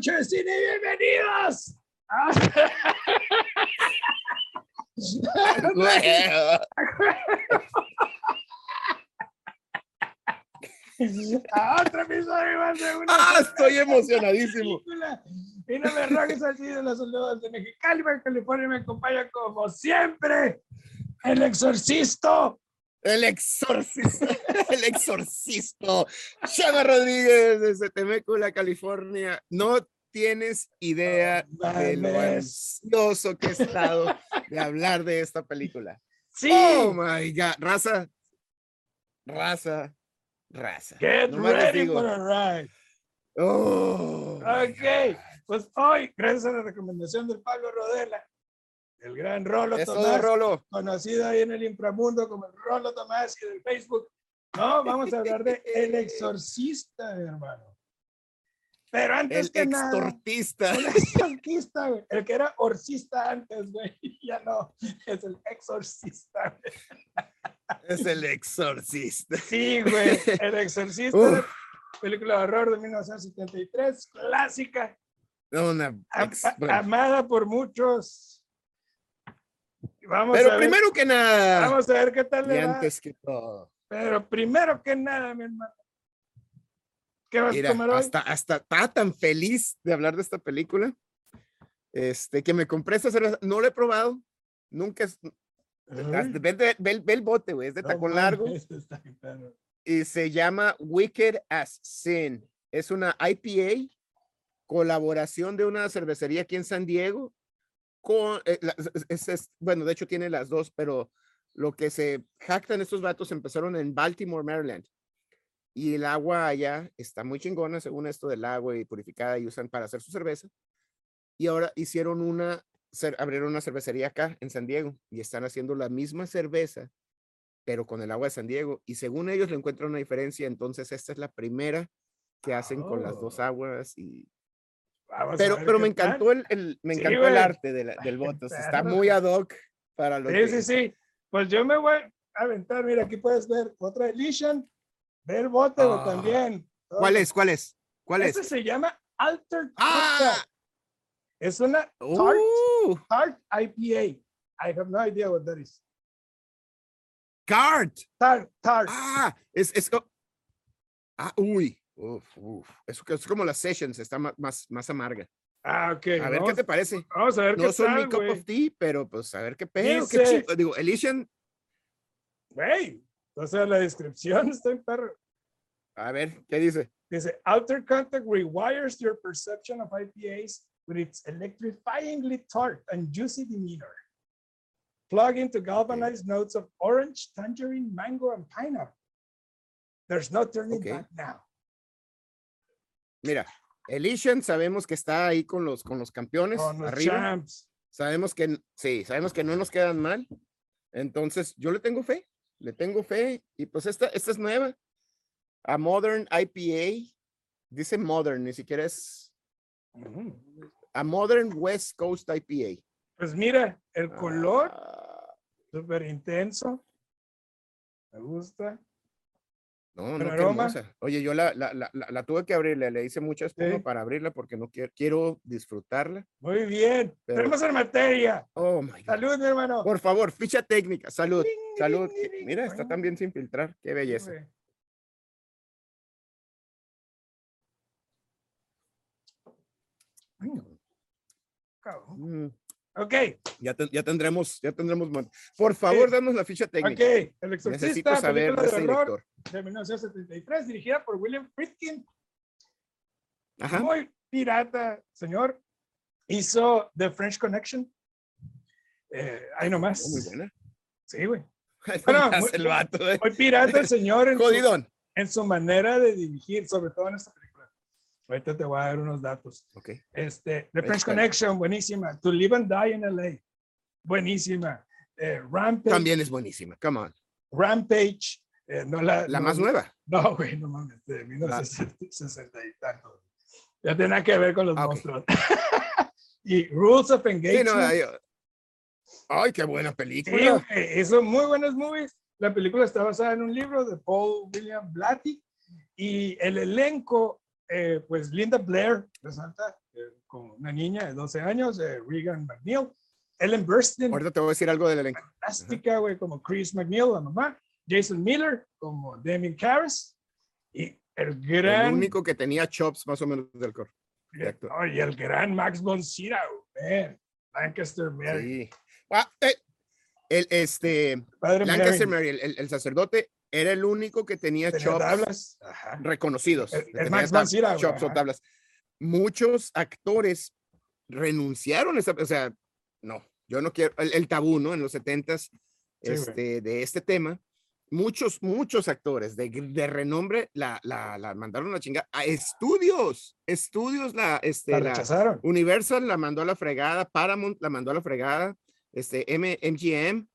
mucho de cine, bienvenidos. a otro episodio más de una. Ah, estoy emocionadísimo. película. Y no me rogues así de los soldados de Mexicali, California me acompaña como siempre el exorcista. El exorcista, el exorcista. Chava Rodríguez desde Temecula, California. No tienes idea de lo ansioso que he estado de hablar de esta película. Sí, Oh my God, raza, raza, raza. get ready for a ride. oh, Ok, pues hoy, gracias a la recomendación del Pablo Rodela, el gran Rolo. Es Tomás, Rolo. conocido ahí en el inframundo como el Rolo Tomás y del Facebook. No, vamos a hablar de El Exorcista, hermano. Pero antes El que nada, extortista. el exorcista, güey. El que era orcista antes, güey. Ya no, es el exorcista. güey. Es el exorcista. Sí, güey. El exorcista, Uf. película de horror de 1973, clásica, Una am- ex- a- bueno. amada por muchos. Vamos a Pero ver, primero que nada, vamos a ver qué tal y le va. antes que todo, Pero primero que nada, mi hermano. ¿Qué vas a mira, comer hoy? hasta, hasta estaba tan feliz de hablar de esta película, este, que me compré esta cerveza, no la he probado, nunca, es- ve, ve- ve el- ve el bote, güey, es de no tacón largo, y se llama Wicked as Sin, es una IPA, colaboración de una cervecería aquí en San Diego, con, eh, la- es- bueno, de hecho tiene las dos, pero lo que se jactan estos vatos empezaron en Baltimore, Maryland. Y el agua allá está muy chingona, según esto del agua y purificada y usan para hacer su cerveza. Y ahora hicieron una, abrieron una cervecería acá en San Diego y están haciendo la misma cerveza, pero con el agua de San Diego. Y según ellos le encuentran una diferencia, entonces esta es la primera que hacen con las dos Oh. aguas y Vamos pero, ver pero me tal. encantó el, el- me Sí, encantó el güey. arte de la- del bote, o sea, está muy ad hoc para lo Sí, que sí, sí. Pues yo me voy a aventar. Mira, aquí puedes ver otra edition. Ve el bote güey, Ah. también. ¿Cuál es? ¿Cuál es? ¿Cuál Este es? se llama Alter Ah. Es una tart, uh, tart IPA. I have no idea what that is. Cart. Tart, tart. Ah, es, es Ah, uy. Uf, uf. Es, es como las sessions, está ma- más, más, amarga. Ah, ok. A ver vamos, qué te parece. vamos a ver No qué son mi cup of tea, pero pues a ver qué pedo. Qué Dice- chido. Digo, Elysian, Güey, o sea, la descripción está en perro. a ver, ¿qué dice? Dice, Alter Contact rewires your perception of IPAs with its electrifyingly tart and juicy demeanor. Plug into galvanized notes of orange, tangerine, mango, and pineapple. There's no turning back now. Mira, Elysian sabemos que está ahí con los, con los campeones Con los arriba. champs. Sabemos que, sí, sabemos que no nos quedan mal. Entonces, yo le tengo fe, le tengo fe. Y pues esta, esta es nueva. A Modern IPA. Dice Modern, ni siquiera es a Modern West Coast IPA. Pues mira, el color Ah, súper intenso. Me gusta. No, no, qué hermosa. Oye, yo la, la, la, la- tuve que abrirle, le hice mucha espuma Sí. para abrirla porque no quiero, quiero disfrutarla. Muy bien. Pero- Tenemos en materia. Oh my God. Salud, mi hermano. Por favor, ficha técnica. Salud, Ding, salud. ding, ding, ding. Mira, está Bueno. también sin filtrar. Qué belleza. Mm. Ok, Ya, ten- ya tendremos, ya tendremos. Por favor, Sí. danos la ficha ok. técnica. El Necesito exorcista, saber película de horror director. de 1973, dirigida por William Friedkin. Ajá. Muy pirata, señor. Hizo The French Connection. Eh, ahí nomás. Oh, muy buena. Sí, güey. Bueno, muy- el vato, eh. Muy pirata el señor en su, en su manera de dirigir, sobre todo en esta película. Ahorita te voy a dar unos datos. Ok. Este, The French. Connection, buenísima. To Live and Die in LA, buenísima. Eh, Rampage, También es buenísima. Come on. Rampage, eh, no la, La no- más nueva. No, güey, no mames, de 1960 y tanto. Ya tiene nada que ver con los Ah, ok. monstruos. y Rules of Sí, Engagement. no, ay, ay, qué buena Sí, película. güey, hizo muy buenas movies. La película está basada en un libro de Paul William Blatty y el elenco eh, pues Linda Blair resalta eh, como una niña de 12 años, eh, Regan McNeil, Ellen Burstyn, Ahorita te voy a decir algo del elenco. fantástica, güey, como Chris McNeil, la mamá, Jason Miller, como Damien Karras, y el El gran, único que tenía chops más o menos del coro. actor. oh, y el gran Max von Sydow, Lancaster Mary, Sí. Ah, eh, el, este, padre Lancaster Mary, Mary, el, el- el sacerdote, era el único que tenía chops tablas, reconocidos. El- el Max tab- chops o tablas. Muchos actores renunciaron, a esa- o sea, no, yo no quiero, el, el tabú, ¿no? En los setentas, Sí, este, de este tema, muchos, muchos actores de, de renombre la, la, la mandaron a chingar a estudios, estudios, la, este, la la- rechazaron. Universal la mandó a la fregada, Paramount la mandó a la fregada, este M- MGM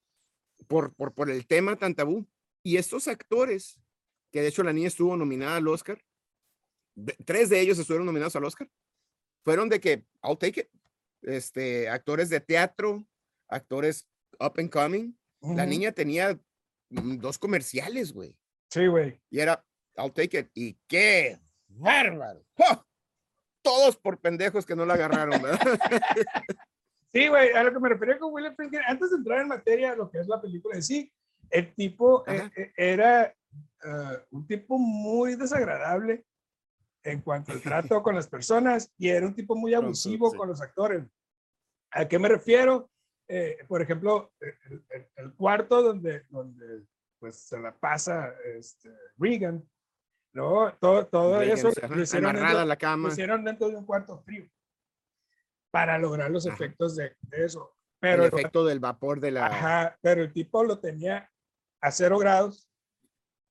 por, por, por el tema tan tabú. Y estos actores, que de hecho la niña estuvo nominada al Oscar, tres de ellos estuvieron nominados al Oscar, fueron de que, I'll take it, este, actores de teatro, actores up and coming. La Ujú. niña tenía mm, dos comerciales, güey, Sí, güey. y era, I'll take it. Y qué bárbaro. ¡Oh! Todos por pendejos que no la agarraron, ¿verdad? Sí, güey, a lo que me refería con William Friedkin, antes de entrar en materia, lo que es la película en sí, el tipo eh, Ajá. eh, era ah, un tipo muy desagradable en cuanto al trato con las personas y era un tipo muy abusivo sí. con los actores. ¿A qué me refiero? Eh, por ejemplo, el, el- el cuarto donde, donde pues, se la pasa este, Regan, ¿no? Todo, todo Reagan, eso lo hicieron dentro- la lo cama. hicieron dentro de un cuarto frío para lograr los Ajá. efectos de, de eso. el Pero, efecto del vapor de la. ajá, pero el tipo lo tenía a cero grados.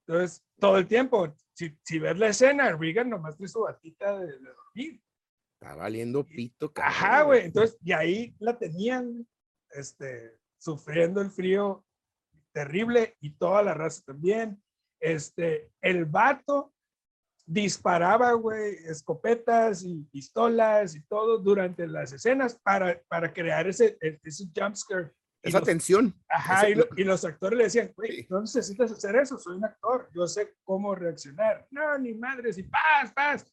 Entonces, todo el tiempo, si, si ves la escena, Regan nomás tiene su batita de, de dormir. Está valiendo pito. Ajá, cabrón, güey. Entonces, y ahí la tenían, este, sufriendo el frío terrible y toda la raza también. Este, el vato disparaba, güey, escopetas y pistolas y todo durante las escenas para, para crear ese, ese jumpscare. Y Esa los- tensión. Ajá, y, lo- y los actores le decían, güey, no necesitas hacer eso, soy un actor, yo sé cómo reaccionar. No, ni madres, y paz, paz.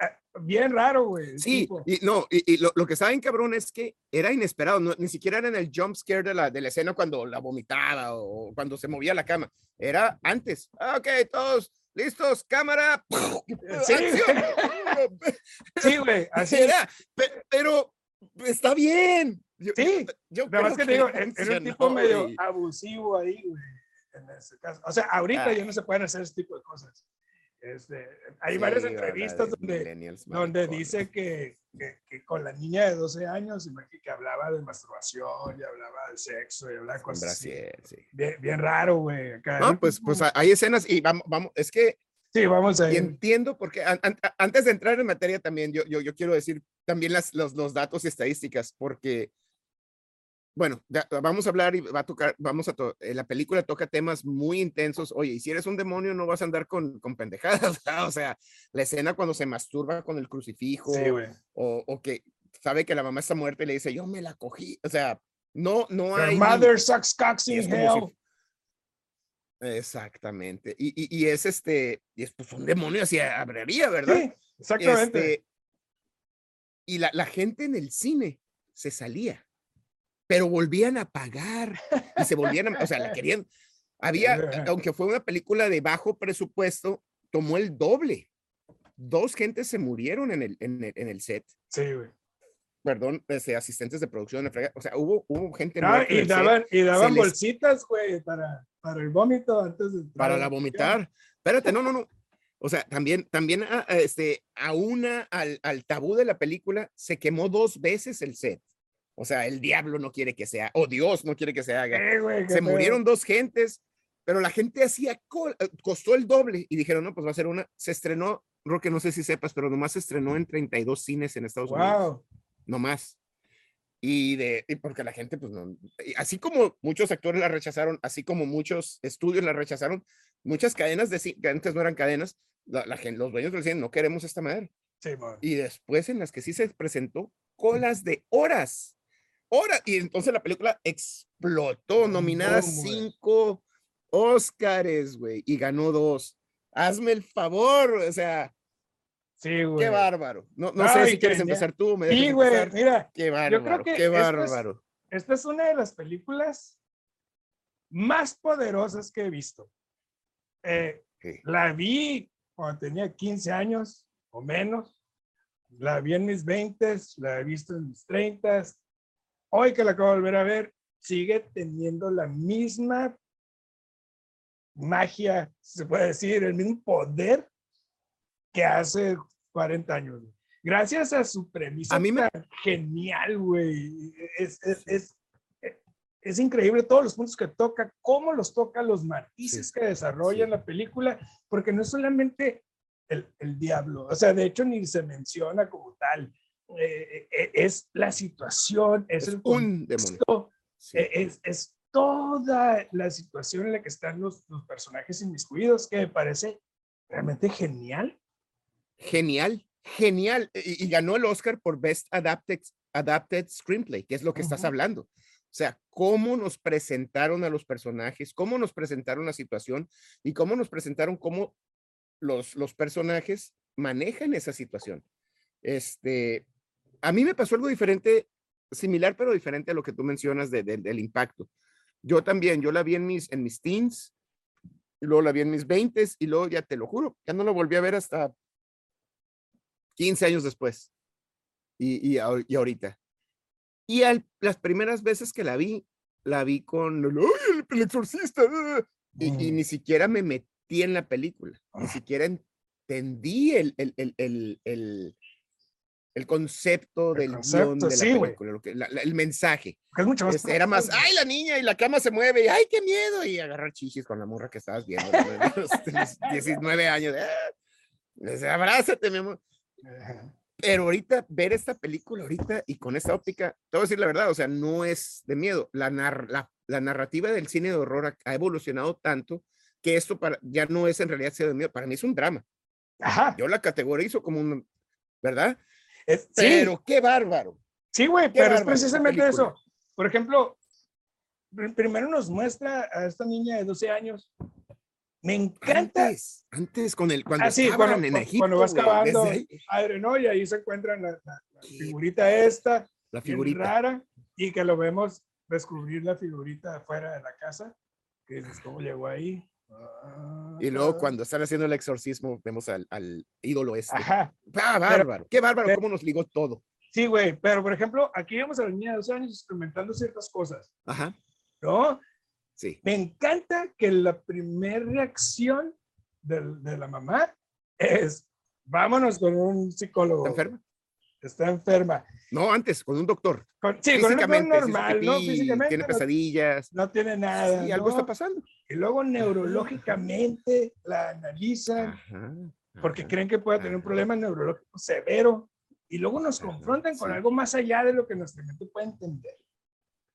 Ah, Bien raro, güey. Sí, tipo. y no, y, y lo, lo que saben, cabrón, es que era inesperado, no, ni siquiera era en el jump scare de la, de la escena cuando la vomitaba o cuando se movía la cama. Era antes. Ah, Ok, todos listos, cámara. Sí. Sí, güey, así. Era, pe- pero está bien. Yo, Sí, yo más que creo te digo, era un tipo medio güey. abusivo ahí, güey, en ese caso. O sea, ahorita ya no se pueden hacer ese tipo de cosas. Este, hay Sí, varias entrevistas De donde, donde dice que, que, que con la niña de 12 años, imagínate que hablaba de masturbación y hablaba de sexo y hablaba cosas así. brasier, sí. Bien, bien raro, güey. No, un pues, pues hay escenas y vamos, vamos, es que Sí, vamos a y ir. entiendo porque an- an- antes de entrar en materia también yo, yo, yo quiero decir también las, los, los datos y estadísticas porque bueno, vamos a hablar y va a tocar, vamos a, to- eh, la película toca temas muy intensos. Oye, y si eres un demonio no vas a andar con, con pendejadas, ¿verdad? o sea, la escena cuando se masturba con el crucifijo Sí, o, o que sabe que la mamá está muerta y le dice, yo me la cogí, o sea, no, no Your hay... mother sucks cocks in hell. si- Exactamente. Y, y, y es este, y es pues un demonio así hablaría, ¿verdad? Sí, exactamente. Este, y la, la gente en el cine se salía, pero volvían a pagar y se volvían a, o sea, la querían. Había, aunque fue una película de bajo presupuesto, tomó el doble. Dos gentes se murieron en el, en el, en el set, Sí, güey. perdón, este, asistentes de producción, o sea, hubo, hubo gente en y daban, y daban les- bolsitas, güey, para, para el vómito antes de. para la vomitar. Espérate, no, no, no. O sea, también, también, a, a este, a una, al, al tabú de la película, se quemó dos veces el set. O sea, el diablo no quiere que sea, o Dios no quiere que se haga. Eh, güey, Se pedo. murieron dos gentes, pero la gente hacía, eh, costó el doble y dijeron, no, pues va a ser una. Se estrenó, Roque, no sé si sepas, pero nomás se estrenó en 32 cines en Estados Unidos Wow. no más. Y de, y porque la gente, pues no, así como muchos actores la rechazaron, así como muchos estudios la rechazaron, muchas cadenas de que antes no eran cadenas, la, la gen- los dueños decían, no queremos esta madre. Sí. Y después en las que sí se presentó, colas de horas, horas, y entonces la película explotó, nominada cinco Óscares, güey, y ganó dos. Hazme el favor, o sea, Sí, güey. Qué bárbaro. No, no Ay, sé si quieres empezar tú. Me Sí, güey, empezar. mira, Qué bárbaro. creo que qué es- bárbaro. esta es una de las películas más poderosas que he visto. Eh, la vi cuando tenía 15 años o menos. La vi en mis 20, la he visto en mis 30. Hoy que la acabo de volver a ver, sigue teniendo la misma magia, se puede decir, el mismo poder que hace 40 años. Gracias a su premisa A mí me- genial, güey. Es, es, es, es increíble todos los puntos que toca, cómo los toca, los matices que desarrolla en la película, porque no es solamente el, el diablo, o sea, de hecho ni se menciona como tal. Eh, eh, es la situación, es, Es el un contexto, Sí. eh, es, es toda la situación en la que están los, los personajes inmiscuidos, que me parece realmente genial. Genial, genial. Y, y ganó el Oscar por Best Adapted, Adapted Screenplay, que es lo que estás hablando. O sea, cómo nos presentaron a los personajes, cómo nos presentaron la situación y cómo nos presentaron cómo los, los personajes manejan esa situación. Este, a mí me pasó algo diferente, similar pero diferente a lo que tú mencionas de- de- del impacto. Yo también, yo la vi en mis, en mis teens, y luego la vi en mis 20 y luego ya te lo juro, ya no la volví a ver hasta 15 años después y, y, y ahorita. Y al- las primeras veces que la vi, la vi con el, "Ay, el, el exorcista. ah", Y, y Mm. ni siquiera me metí en la película, ni Ah. siquiera entendí el, el, el, concepto El del concepto, guion de la sí, güey. película, lo que, la- la- el mensaje. es mucho más Este, era más, ay, la niña y la cama se mueve, y ay, qué miedo, y agarrar chichis con la morra que estabas viendo, los, los 19 años. Dice, abrázate, mi amor. Pero ahorita, ver esta película ahorita y con esta óptica, te voy a decir la verdad, o sea, no es de miedo. La, nar- la, la narrativa del cine de horror ha, ha evolucionado tanto que esto para, ya no es en realidad cine de miedo, para mí es un drama. Ajá. Yo la categorizo como un, ¿verdad? Es- sí, Pero qué bárbaro. Sí, güey, Qué pero es bárbaro esa precisamente eso. Por ejemplo, pr- primero nos muestra a esta niña de 12 años. Me encanta. Antes, antes con el, cuando Ah, sí, cuando- en Egipto, cuando vas cavando. ahí, Padre, ¿no? Y ahí se encuentran la, la- la figurita esta, la figurita. rara, y que lo vemos descubrir la figurita afuera de la casa. Que dices, ¿cómo llegó ahí? Y luego Ah, cuando están haciendo el exorcismo, vemos al, al ídolo este. Ajá. Ah, bárbaro, qué bárbaro, pero- cómo nos ligó todo. Sí, güey, pero por ejemplo, aquí vemos a la niña de 12 años experimentando ciertas cosas, Ajá, ¿no? sí. Me encanta que la primera reacción del- de, la mamá es, vámonos con un psicólogo. ¿Está enferma? Está enferma. No, antes, con un doctor. Con, sí, con un doctor normal, ¿no? pipí, Físicamente tiene no, pesadillas. no tiene nada. Sí, algo ¿no? está pasando. Y luego neurológicamente la analizan Ajá, porque ajá. creen que puede tener un ajá. problema neurológico severo. Y luego nos confrontan con sí. algo más allá de lo que nuestra mente puede entender.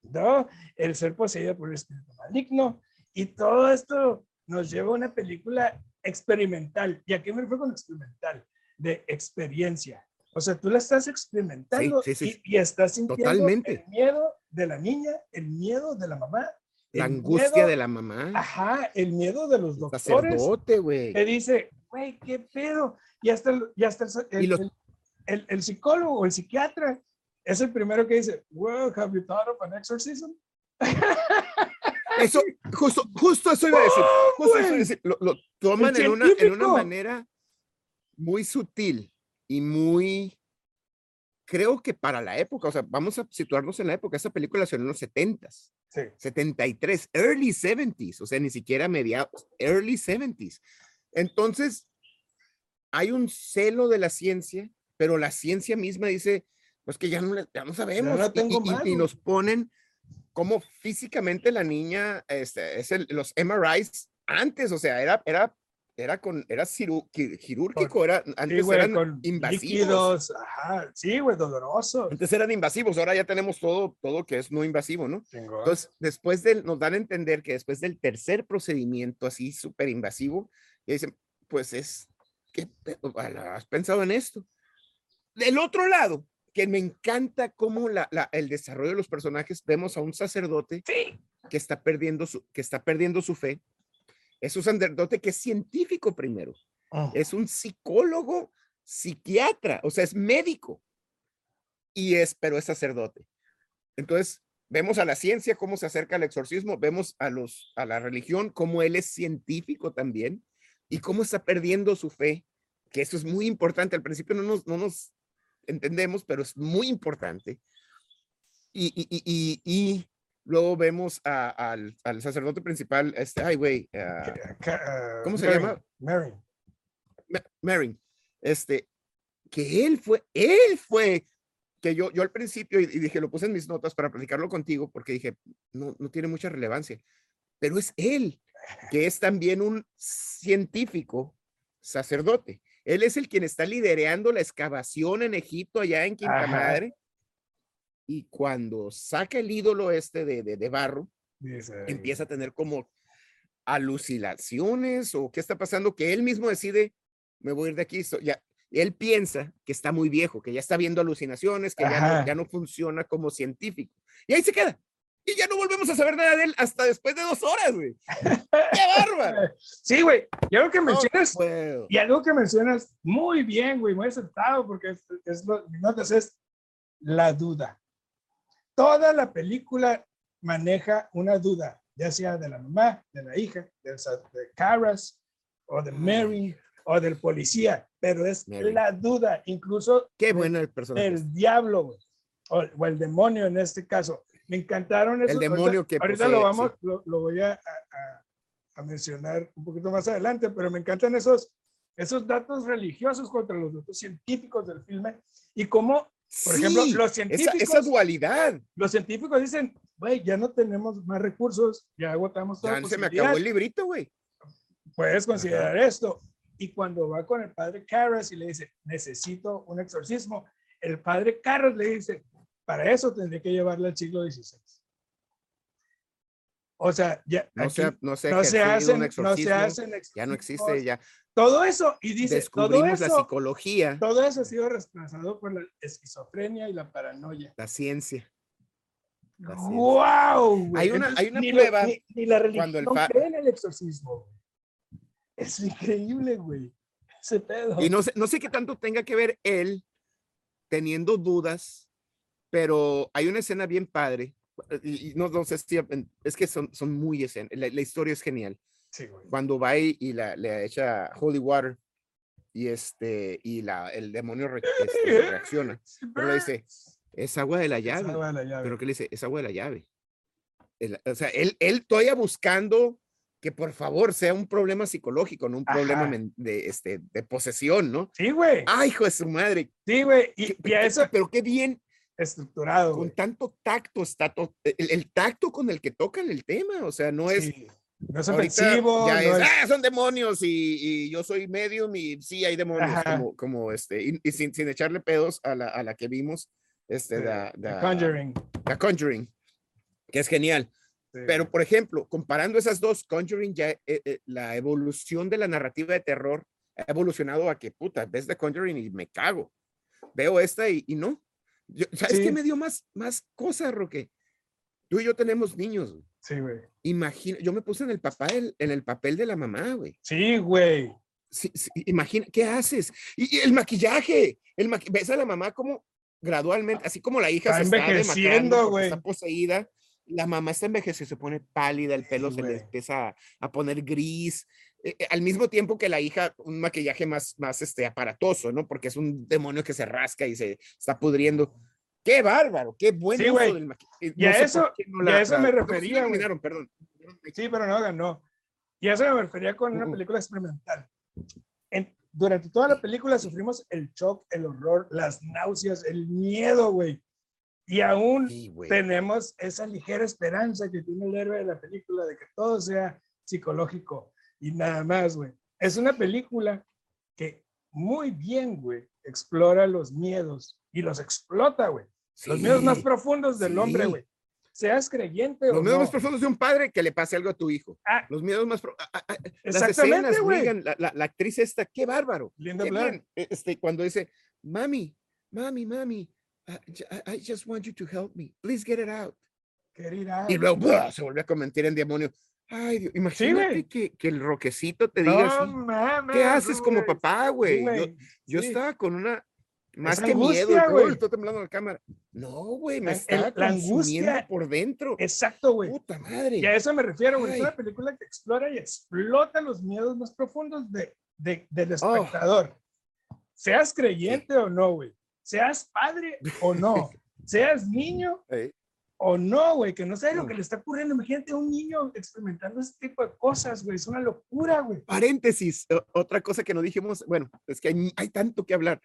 ¿No? El ser poseída por el espíritu maligno. Y todo esto nos lleva a una película experimental. ¿Y a qué me refiero con experimental? De experiencia. O sea, tú la estás experimentando sí, sí, y, y estás sintiendo Totalmente. el miedo de la niña, el miedo de la mamá. La angustia miedo- de la mamá. Ajá, el miedo de los el doctores sacerdote, güey. que dice, güey, qué pedo. Y hasta, el, y hasta el, Y los- el- el- psicólogo o el psiquiatra es el primero que dice, well, have you thought of an exorcism? Eso, justo, justo eso iba a decir. ¡Oh, Justo eso iba a decir. Lo, lo toman en una, en una manera muy sutil y muy, creo que para la época, o sea, vamos a situarnos en la época. Esa película salió en los 70s. Sí, 73, early 70s, o sea, ni siquiera mediados, early 70s. Entonces, hay un celo de la ciencia, pero la ciencia misma dice, pues que ya no, le- ya no sabemos. no y- tengo y, y- más, y güey. nos ponen como físicamente la niña, este, es el- los MRIs antes, o sea, era, era, era con, era ciru- qui- quirúrgico, era, sí, antes güey, eran con invasivos. líquidos, ajá, sí, güey, doloroso. Antes eran invasivos, ahora ya tenemos todo, todo que es no invasivo, ¿no? Entonces, después del, nos dan a entender que después del tercer procedimiento así súper invasivo, y dicen, pues es. Ala, ¿Has pensado en esto? Del otro lado, que me encanta cómo la, la- el desarrollo de los personajes, vemos a un sacerdote sí, que está perdiendo su, que está perdiendo su fe. Es un sacerdote que es científico primero, Mm. es un psicólogo psiquiatra, o sea, es médico. Y es, pero es sacerdote. Entonces, vemos a la ciencia cómo se acerca al exorcismo, vemos a los a la religión cómo él es científico también y cómo está perdiendo su fe, que eso es muy importante. Al principio no nos, no nos entendemos, pero es muy importante. Y, y, y, y luego vemos a- al, al sacerdote principal, este, ay, güey, ah, ¿Cómo se Mary, llama? Mary. Ma- Marin, este, que él fue, él fue, que yo, yo al principio, y, y dije, lo puse en mis notas para platicarlo contigo, porque dije, no, no tiene mucha relevancia, pero es él, que es también un científico sacerdote. Él es el quien está liderando la excavación en Egipto, allá en Quinta Ajá. Madre. Y cuando saca el ídolo este de, de, de barro, empieza a tener como alucinaciones o qué está pasando, que él mismo decide, me voy a ir de aquí. so- ya, él piensa que está muy viejo, que ya está viendo alucinaciones, que ya no, ya no funciona como científico. Y ahí se queda. Y ya no volvemos a saber nada de él hasta después de dos horas, güey. ¡Qué bárbaro! Sí, güey. Y algo que No mencionas, y algo que mencionas muy bien, güey, muy acertado, porque es, es lo notas es la duda. Toda la película maneja una duda, ya sea de la mamá, de la hija, de, de Caras, o de Mary, o del policía, pero es Mary. la duda, incluso Qué bueno el personaje. del diablo, o, o el demonio en este caso. Me encantaron esos. ahorita- demonio que Ahorita posee, lo vamos, sí. lo, lo voy a- a- a mencionar un poquito más adelante, pero me encantan esos, esos datos religiosos contra los datos científicos del filme y cómo, por ejemplo, Sí, los esa, científicos, esa dualidad. los científicos dicen, güey, ya no tenemos más recursos, ya agotamos toda Ya se me acabó el librito, güey. puedes considerar esto. Y cuando va con el padre Carras y le dice, necesito un exorcismo, el padre Carras le dice, para eso tendré que llevarle al siglo XVI. O sea, ya No aquí se, no se, no se hacen, no se hacen ya no existe, ya Todo eso, y dice, todo descubrimos la eso, psicología, todo eso ha sido reemplazado por la esquizofrenia y la paranoia. la ciencia. Así es. ¡Wow! güey! Hay una- hay una ni lo- prueba ni, ni la religión cuando el fa- cree en el exorcismo. Es increíble, güey. Ese pedo. Y no sé, no sé qué tanto tenga que ver él teniendo dudas, pero hay una escena bien padre. Y, y no, no sé si es que son, son muy escenas. La, la historia es genial. Sí, güey. Cuando va y, y la, le echa holy water y este y la, el demonio re- este, reacciona. Pero le dice, es agua de la Es llave. agua de la llave. Pero que le dice, es agua de la llave. El- o sea, él, él todavía buscando que por favor sea un problema psicológico, no un problema Ajá. men- de, este, de posesión, ¿no? Sí, güey. Ay, hijo de su madre. Sí, güey. Y, y a eso Pero qué bien, estructurado, con güey. tanto tacto está to- el, el tacto con el que tocan el tema. O sea, no es. Sí. No es ofensivo. no es, es- "Ah, son demonios y, y yo soy medium y sí hay demonios, como, como este, y, y sin, sin echarle pedos a la, a la que vimos, este, la, la- Conjuring. la Conjuring, que es genial. Sí. Pero, por ejemplo, comparando esas dos, Conjuring ya, eh, eh, la evolución de la narrativa de terror ha evolucionado a que, puta, ves The Conjuring y me cago. Veo esta y, y no. Yo- ¿Sabes Sí. qué me dio más, más cosas, Roque? Tú y yo tenemos niños. güey. Sí, güey. Imagina, yo me puse en el, papá, del- en el papel de la mamá, güey. Sí, güey. Sí, sí, imagina, ¿qué haces? Y, y el maquillaje, el maqui- ves a la mamá como gradualmente, así como la hija Está se está envejeciendo, porque güey. está poseída, la mamá está envejeciendo, se pone pálida, el pelo Sí, se le güey. empieza a, a poner gris, eh, eh, al mismo tiempo que la hija, un maquillaje más, más este, aparatoso, ¿no? Porque es un demonio que se rasca y se está pudriendo. ¡Qué bárbaro! ¡Qué buen Sí, uso güey. del maquillaje! Y a eso- y a eso me refería. Perdón. Sí, pero no ganó. Y a eso me refería con una película experimental. En- durante toda la película sufrimos el shock, el horror, las náuseas, el miedo, güey. Y aún Sí, tenemos esa ligera esperanza que tiene el héroe de la película de que todo sea psicológico y nada más, güey. Es una película que muy bien, güey, explora los miedos y los explota, güey. Los miedos más Sí. profundos del hombre, sí. güey. Seas creyente Los o miedos no. más profundos de un padre que le pase algo a tu hijo. Ah, Los miedos más... pro- ah, ah, ah, exactamente, güey. La, la- la actriz esta, qué bárbaro. Linda qué bien. E- Este, cuando dice, mami, mami, mami, I, I just want you to help me. Please get it out. Querida. Y luego ¡buah! se volvió a convertir en demonio. Ay, Dios, imagínate que, que el roquecito te diga así. mames, ¿Qué haces como güey. papá, Sí, güey? Yo, güey, yo sí. estaba con una más Esa que miedo, angustia, güey. "Uy, está temblando la cámara. No, güey, me estaba la angustia- por dentro. Exacto, güey. Puta madre. Y a eso me refiero, güey. Es una película que explora y explota los miedos más profundos de, de- del Oh. espectador. Seas creyente o no, güey. Seas padre o no. Seas niño o no, güey. Que no sabes lo Mm. que le está ocurriendo. Imagínate un niño experimentando ese tipo de cosas, güey. Es una locura, güey. paréntesis, otra cosa que no dijimos, bueno, es que hay, hay tanto que hablar.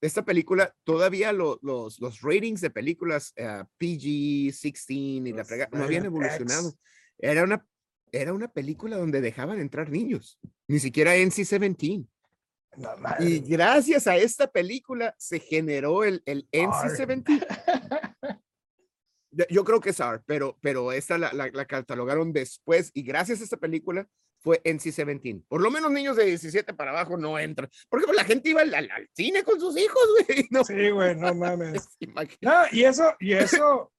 De esta película, todavía lo- los, los ratings de películas eh, PG-16 y la frega no habían evolucionado. Era una, era una película donde dejaban entrar niños, ni siquiera NC-17. No, Y gracias a esta película se generó el, el NC-17. Yo creo que es R, pero, pero esta la, la, la catalogaron después y gracias a esta película fue NC-17. Por lo menos niños de 17 para abajo no entran. Porque pues, la gente iba al, al- al cine con sus hijos, güey. No, Sí, güey, no mames. No, y eso, y eso,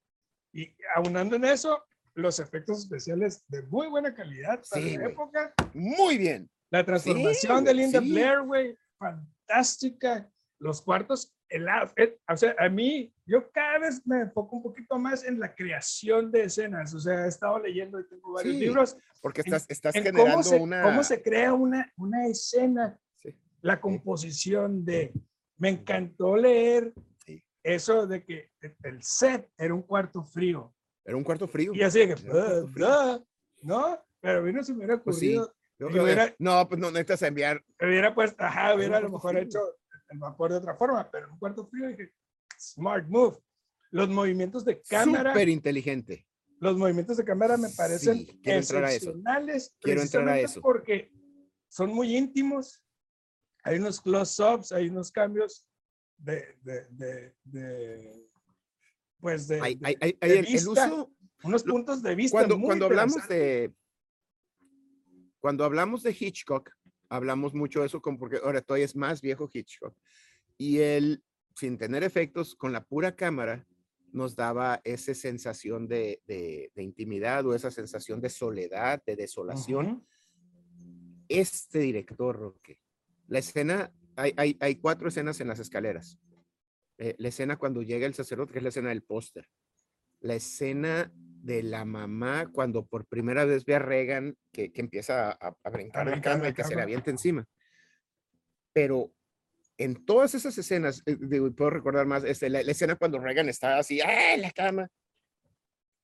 y aunando en eso, los efectos especiales de muy buena calidad para Sí, la güey. época. Muy bien. La transformación de güey, Linda sí. Blair, güey, fantástica. Los cuartos, el, el- o sea, a mí, yo cada vez me enfoco un poquito más en la creación de escenas. O sea, he estado leyendo y tengo varios Sí, libros. Porque estás, estás en generando cómo se, una. cómo se crea una, una escena, Sí. la composición de. Me encantó leer Sí. eso de que el set era un cuarto frío. Era un cuarto frío. Y así que, "Ah, frío". ah", ¿no? Pero a mí no se me hubiera Pues ocurrido, Yo- y hubiera- No, pues no necesitas enviar. hubiera puesto, ajá, hubiera a lo mejor frío. hecho el vapor de otra forma, pero en un cuarto frío dije, smart move. Los movimientos de cámara, Súper inteligente. los movimientos de cámara me parecen Sí, quiero entrar a eso. excepcionales. Quiero entrar a eso. Porque son muy íntimos. Hay unos close-ups, hay unos cambios de, de, de, de- pues de, Hay, hay- hay- el, el vista, uso. unos puntos de vista. Cuando, muy cuando hablamos de. Cuando hablamos de Hitchcock, hablamos mucho de eso, como porque ahora todavía es más viejo Hitchcock. Y él, sin tener efectos, con la pura cámara, nos daba esa sensación de, de- de intimidad o esa sensación de soledad, de desolación. Este director, Roque, la escena, hay, hay, hay cuatro escenas en las escaleras. Eh, la escena cuando llega el sacerdote, que es la escena del póster. La escena de la mamá cuando por primera vez ve a Reagan que, que empieza a, a brincar la brincar cama la y que se le cama. avienta encima. Pero en todas esas escenas, eh, digo, puedo recordar más, este, la, la escena cuando Reagan está así, ¡ah, en la cama!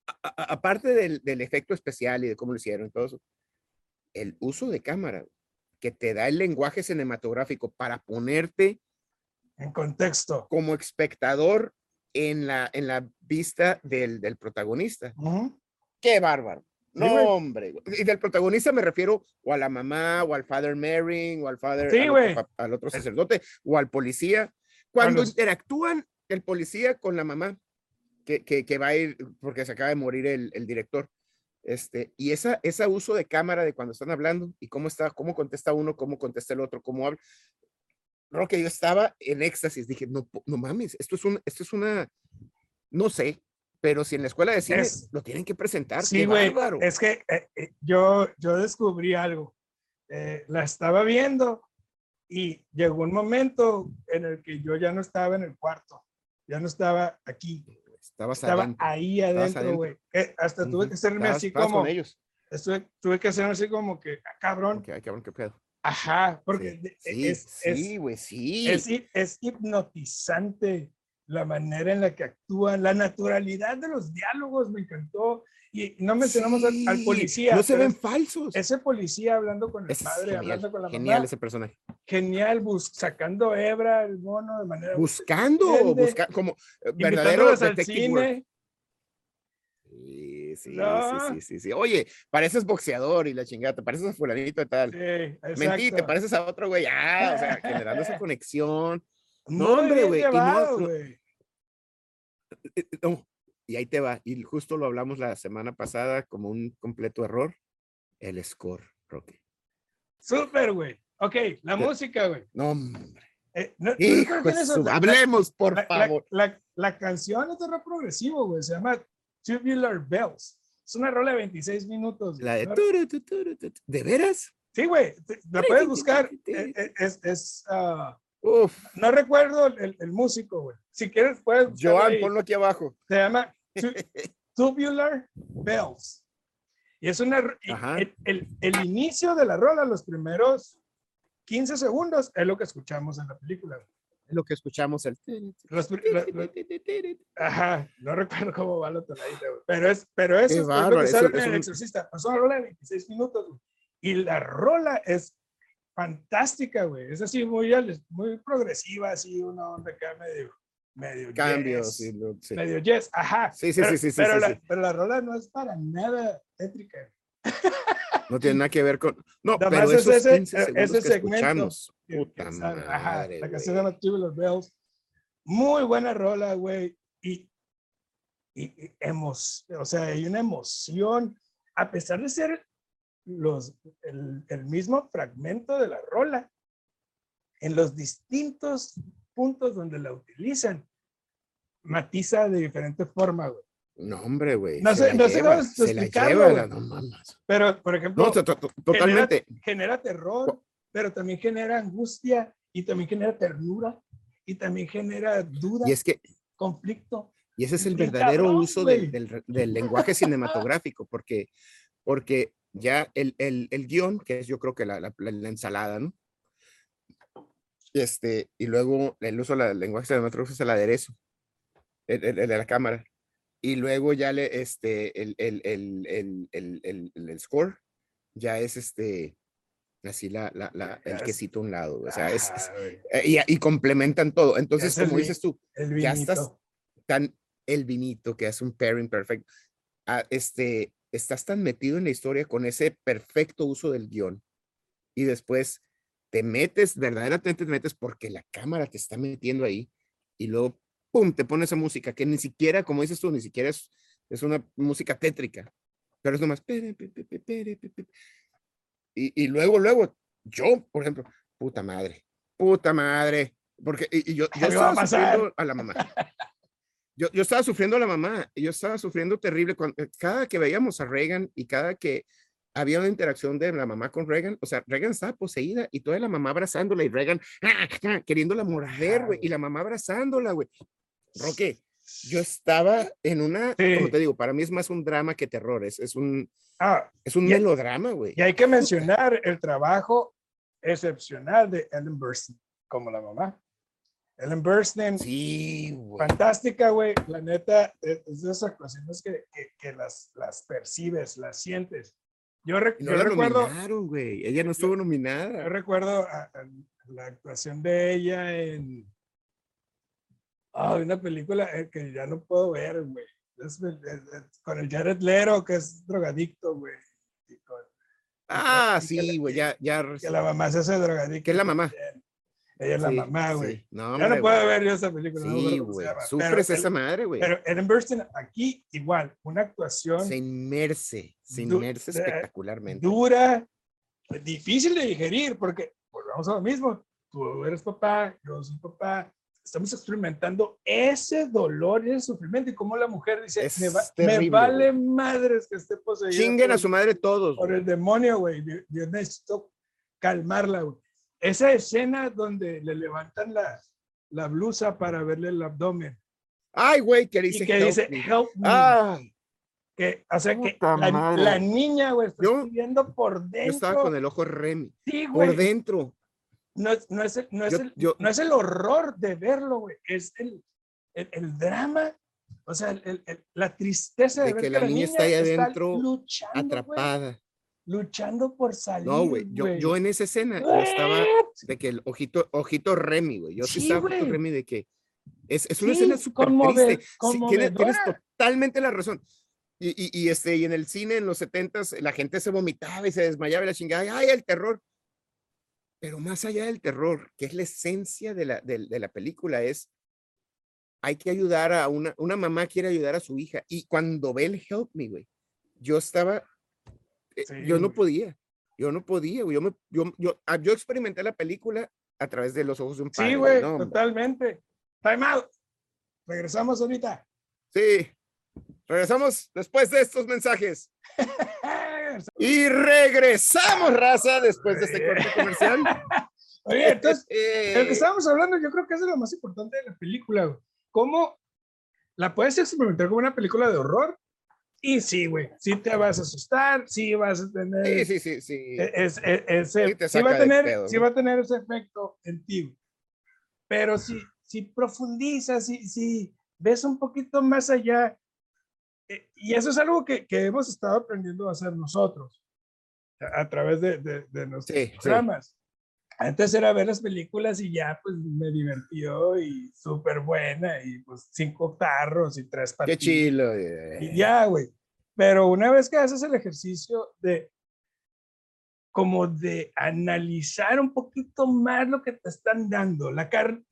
A- a- aparte del, del efecto especial y de cómo lo hicieron todo eso, el uso de cámara que te da el lenguaje cinematográfico para ponerte En contexto. como espectador en la, en la vista del, del protagonista. Ujú. ¡Qué bárbaro! No, hombre. Y del protagonista me refiero o a la mamá, o al father Mary, o al father, Sí, al, otro, pa- al otro sacerdote, o al policía. Cuando los- interactúan el policía con la mamá, que, que, que va a ir, porque se acaba de morir el, el director. Este, y esa, ese uso de cámara de cuando están hablando y cómo está, cómo contesta uno, cómo contesta el otro, cómo habla. Roque, yo estaba en éxtasis, dije, no, no mames, esto es un, esto es una, no sé, pero si en la escuela de cine Es- lo tienen que presentar, Sí, güey. Es que eh, eh, yo, yo descubrí algo. Eh, la estaba viendo y llegó un momento en el que yo ya no estaba en el cuarto. Ya no estaba aquí. Estabas Estaba adentro, ahí adentro, güey. Eh, hasta tuve que hacerme estabas- así como. con ellos. estuve- tuve que hacerme así como que, ah, cabrón. Ok, ay, cabrón, qué pedo. Ajá, porque Sí, de- sí, es, es- sí, es, es hipnotizante la manera en la que actúan, la naturalidad de los diálogos me encantó. Y no mencionamos al, al Sí, policía. No se ven falsos. ese policía hablando con el es padre, genial, hablando con la genial mamá, ese personaje. genial, bus- sacando hebra el mono de manera Buscando, busca, como verdadero al detective work. Sí, sí, No. sí, sí, sí, sí. Oye, pareces boxeador y la chingada, te pareces a fulanito y tal. Sí, Mentí, te pareces a otro güey. Ah, o sea, generando esa conexión. No, hombre, güey, y no-. Eh, eh, no, y ahí te va. Y justo lo hablamos la semana pasada como un completo error. El score, Rocky. Súper, güey. Ok, la Sí. música, güey. No, hombre. Eh, no- ¿tú Hijo recuerdas de quién es su- la- la- Hablemos, por la, favor. la- la canción es de rock progresivo, güey. Se llama Tubular Bells. Es una rola de 26 minutos. La de. ¿De veras? Sí, güey, la puedes buscar. Es, es, ah, Uf, no recuerdo el, el músico, güey. Si quieres, puedes. Joan, ahí. ponlo aquí abajo. Se llama Tu- Tubular Bells. Y es una. El, el- el inicio de la rola, los primeros 15 segundos, es lo que escuchamos en la película. Es lo que escuchamos el. Los la- la- ajá, no recuerdo cómo va la tonadita, güey, pero es, pero eso Qué es lo que sale en el exorcista. Es una rola de 26 minutos, güey, y la rola es fantástica, güey. Es así muy, muy progresiva, así una onda acá medio, medio Cambios. jazz, y lo- sí. medio jazz, ajá. Sí, sí, pero, sí, sí, sí, pero sí, la, sí. pero la rola no es para nada tétrica. No tiene nada que ver con. No, Nada pero esos ese- 15 e- segundos ese que escuchamos. Puta sale, ajá, madre. la canción güey. llama Tubular Bells. Muy buena rola, güey. Y, y, y emo- o sea, hay una emoción, a pesar de ser los, el, el mismo fragmento de la rola, en los distintos puntos donde la utilizan, matiza de diferente forma, güey. No, hombre, güey. No sé- no sé cómo Se la explicarlo, lleva, no. Pero, por ejemplo, No, to- to- to- totalmente. genera terror, pero también genera angustia y también genera ternura y también genera duda, Y es que, conflicto. y ese es el verdadero cabrón, uso del, del del lenguaje cinematográfico, porque, porque ya el, el, el guion, que es yo creo que la, la, la- la ensalada, ¿no? Este, y luego el uso del lenguaje cinematográfico es el aderezo, el, de la cámara. Y luego ya le, este, el, el, el, el, el, el- el- el score ya es este, así la, la, la, el Es- quesito a un lado, o sea, es, es- güey, eh, y, y complementan todo. Entonces, como dices tú, ya estás tan el vinito que es un pairing perfecto. ah, este, estás tan metido en la historia con ese perfecto uso del guion y después te metes, verdaderamente te metes porque la cámara te está metiendo ahí y luego, pum, te pone esa música que ni siquiera, como dices tú, ni siquiera es, es una música tétrica, pero es nomás. Y, y luego, luego, yo, por ejemplo, puta madre, puta madre, porque y, y yo, yo a estaba pasar. sufriendo a la mamá. Yo, yo estaba sufriendo a la mamá, yo estaba sufriendo terrible. Cuando, cada que veíamos a Reagan y cada que había una interacción de la mamá con Reagan, o sea, Reagan estaba poseída y toda la mamá abrazándola y Reagan ah, ah, queriéndola morder, güey, y la mamá abrazándola, güey. Roque, yo estaba en una, como te digo, para mí es más un drama que terror, es, es un, Ah, es un melodrama, güey. y hay que mencionar el trabajo excepcional de Ellen Burstyn como la mamá. Ellen Burstyn, Sí, güey. fantástica, güey. La neta, es es de esas actuaciones que, que, que las, las percibes, las sientes. Yo, no yo la recuerdo, nominaron, güey. Ella no estuvo yo nominada. recuerdo a- a la actuación de ella en ah, una película eh, que ya no puedo ver, güey. Con el Jared Lero, que es drogadicto, güey. con- Ah, sí, güey, ya, ya. que la mamá se hace drogadicta. Que es la mamá. también. Ella es la mamá, güey. No, Ya no puedo ver yo esa película. no me Sí, güey. pero Sufres esa madre, güey. Pero Ellen Burstyn aquí igual, una actuación Se inmerse, se Du- inmerse de- espectacularmente. dura, difícil de digerir, porque volvamos a lo mismo. Tú eres papá, yo soy papá. Estamos experimentando ese dolor y ese sufrimiento. Y como la mujer dice: Es me, va- me terrible, vale madres que esté poseída. Chinguen a su madre todos. por güey. el demonio, güey. Yo, yo necesito calmarla, güey. Esa escena donde le levantan la, la blusa para verle el abdomen Ay, güey, que y dice. que "Help dice, me". help me. Que, o sea, que la, la niña, güey, está Yo- viendo por yo dentro. estaba con el ojo Remy. Sí, Por güey. dentro. No es, no, es el, no, es Yo- el, yo- no es el horror de verlo, güey. Es el, el, el drama, o sea, el- el- el- la tristeza de, De ver que la niña está ahí adentro, güey, Atrapada. Luchando por salir. No, güey. Yo, yo en esa escena, yo estaba de que el ojito, ojito Remy, güey. Yo sí, Sí, estaba ojito. Remy de que es, es una Sí, escena súper triste. Sí, tienes, tienes totalmente la razón. Y, y, y, este, y en el cine en los setentas la gente se vomitaba y se desmayaba y la chingada. y, ¡Ay, el terror! Pero más allá del terror, que es la esencia de la, de, de la película, es hay que ayudar a una, una mamá quiere ayudar a su hija. Y cuando ve el Help Me, güey, yo estaba, Sí, yo no podía, yo no podía. Yo, me, yo, yo, ah, yo experimenté la película a través de los ojos de un padre. Sí, güey, no, totalmente. Time out. Regresamos ahorita. Sí. Regresamos después de estos mensajes. Y regresamos, raza, después de este corte comercial. Oye, entonces, lo que Eh, estábamos hablando, yo creo que es lo más importante de la película, güey. ¿Cómo la puedes experimentar como una película de horror? Y sí, güey, sí te vas a asustar, sí vas a tener... sí, sí, sí, sí. e- es- e- ese, Sí te sí va a tener, pedo, sí va a tener ese efecto en ti. Pero si, si profundizas, si, si ves un poquito más allá, eh, y eso es algo que, que hemos estado aprendiendo a hacer nosotros a, a través de, de, de nuestros Sí, sí. programas. Antes era ver las películas y ya pues me divertió y súper buena y pues cinco tarros y tres Qué partidos. chilo. eh. Y ya, güey. Pero una vez que haces el ejercicio de como de analizar un poquito más lo que te están dando, la carne,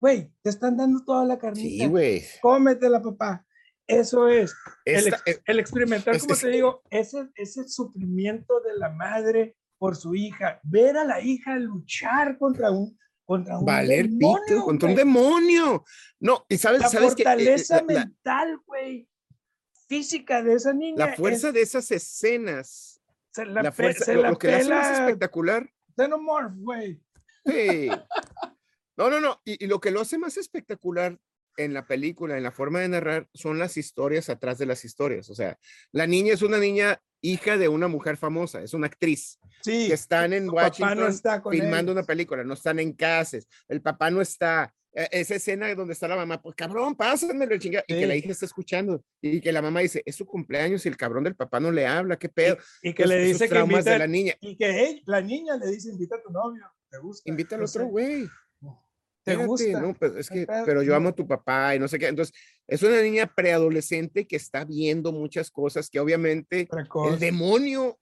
güey, te están dando toda la carnita. Sí, güey. Cómetela, papá. Eso es. El, Esta- ex- el experimentar, es- como es- te digo, ese, ese sufrimiento de la madre por su hija, ver a la hija luchar contra un, contra un Valer demonio, pito contra un demonio. No, y sabes, La sabes que eh, eh, fortaleza la- la- mental, güey, física de esa niña. la fuerza es- de esas escenas, se la, la fuerza, se lo, la lo que le hace más pela espectacular. Xenomorph, güey. Sí. No, no, no. Y, y lo que lo hace más espectacular en la película, en la forma de narrar, son las historias atrás de las historias. O sea, la niña es una niña hija de una mujer famosa, es una actriz Sí. que están en Washington no está filmando una película, no están en casas, el papá no está. e- Esa escena donde está la mamá, pues cabrón, pásamelo el chingada, y que la Sí. hija está escuchando, y que la mamá dice, es su cumpleaños y el cabrón del papá no le habla, qué pedo. Y que Esos- le dice que traumas de invita, la niña. y que la niña le dice, invita a tu novio, ¿te gusta? Invita al otro güey. ¿Te gusta? No, pues es pero yo amo a tu papá y no sé qué. Entonces, es una niña preadolescente que está viendo muchas cosas que obviamente el demonio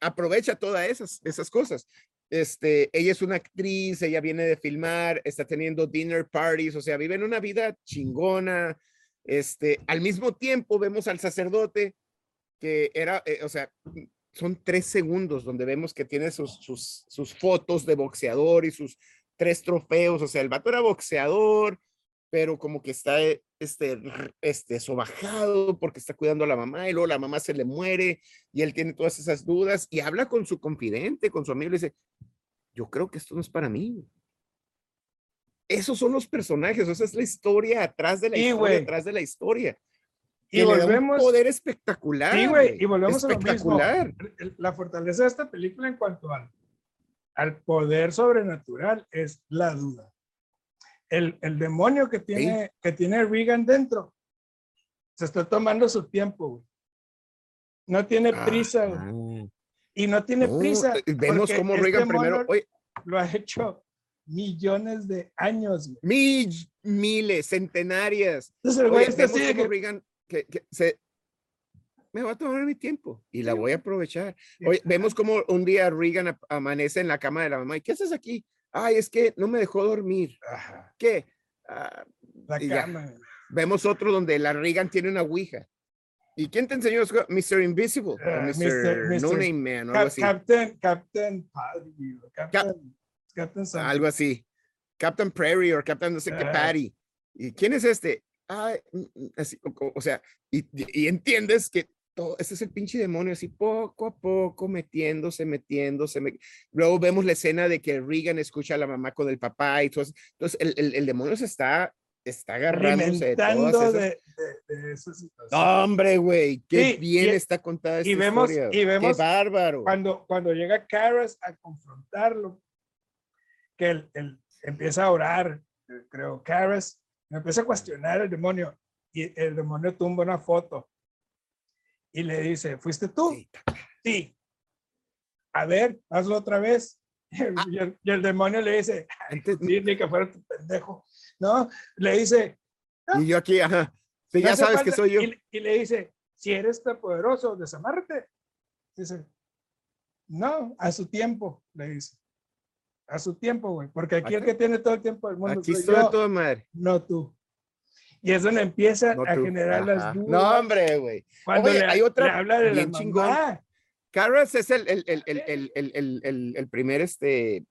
aprovecha todas esas, esas cosas. Este, ella es una actriz, ella viene de filmar, está teniendo dinner parties, o sea, viven una vida chingona. Este, al mismo tiempo vemos al sacerdote que era, eh, o sea, son tres segundos donde vemos que tiene sus, sus, sus fotos de boxeador y sus tres trofeos, o sea, el vato era boxeador, pero como que está eh, este, este, sobajado porque está cuidando a la mamá y luego la mamá se le muere y él tiene todas esas dudas y habla con su confidente, con su amigo y le dice, yo creo que esto no es para mí. Esos son los personajes, esa es la historia atrás de la Sí, historia, güey. atrás de la historia. Y le da un volvemos, poder espectacular. sí, güey, y volvemos a lo mismo. espectacular. La fortaleza de esta película en cuanto al, al poder sobrenatural es la duda. El, el demonio que tiene, que tiene Regan dentro se está tomando su tiempo, güey. No tiene prisa, güey. Ah, Y no tiene no, prisa. eh, Vemos cómo este Reagan primero, oye, lo ha hecho millones de años, güey. mil, miles, centenarias. Entonces el Oye, güey está vemos así de que, Reagan que, que se me va a tomar mi tiempo y la voy a aprovechar. Oye, vemos cómo un día Reagan amanece en la cama de la mamá. ¿Y qué haces aquí? Ay, es que no me dejó dormir. Ajá, ¿Qué? Ah, la ya. cama. güey. vemos otro donde la Reagan tiene una ouija. ¿Y quién te enseñó eso? Mr. Invisible. Ah, Mr. Mr. No. Name Man, Cap- algo así. Captain, Captain Captain, Captain something. algo así. Captain Prairie o Captain no sé qué Ah. Patty. ¿Y quién es este? Ah, así, o, o- sea, y- y entiendes que todo, ese es el pinche demonio, así poco a poco metiéndose, metiéndose. me- Luego vemos la escena de que Regan escucha a la mamá con el papá y todo. Entonces, el, el, el demonio se está, está agarrándose de todas esas. de, de, de esa situación. Hombre, güey, qué Sí, bien y- está contada esta y vemos- historia. y vemos qué bárbaro. Cuando, cuando llega Karas a confrontarlo, que él, él empieza a orar, creo, Karas, empieza a cuestionar al demonio y el demonio tumba una foto y le dice, ¿fuiste tú? Sí. A ver, hazlo otra vez. Ah. Y el, y el demonio le dice, ni que fuera tu pendejo. ¿No? Le dice, y yo aquí, ajá. Sí, "No ya sabes que falta". soy yo. Y, y le dice, si eres tan poderoso, desamárrate. Dice, no, a su tiempo, le dice. A su tiempo, güey. Porque aquí el que tiene todo el tiempo del mundo Aquí soy estoy yo, a toda madre. no tú. Y es donde empieza No a tú. generar Ajá. las dudas. No, hombre, güey. Cuando Oye, le, hay otra le habla de la chingón. mamá. Carras es el, el, el, el, el, el, el, el- el primer, este,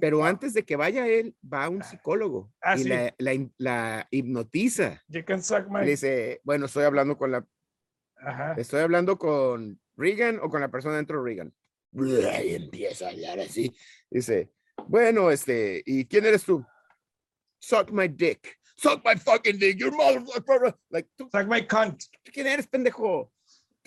Pero antes de que vaya él, va a un psicólogo Ah, y sí. la, la hipnotiza. You can suck my. Le dice, bueno, estoy hablando con la, Ajá. estoy hablando con Reagan o con la persona dentro de Reagan. Y empieza a hablar así. Dice, bueno, este, ¿y quién eres tú? Suck my dick. Suck my fucking dick. Your motherfucker. Like, ¿tú Suck my cunt. quién eres, pendejo?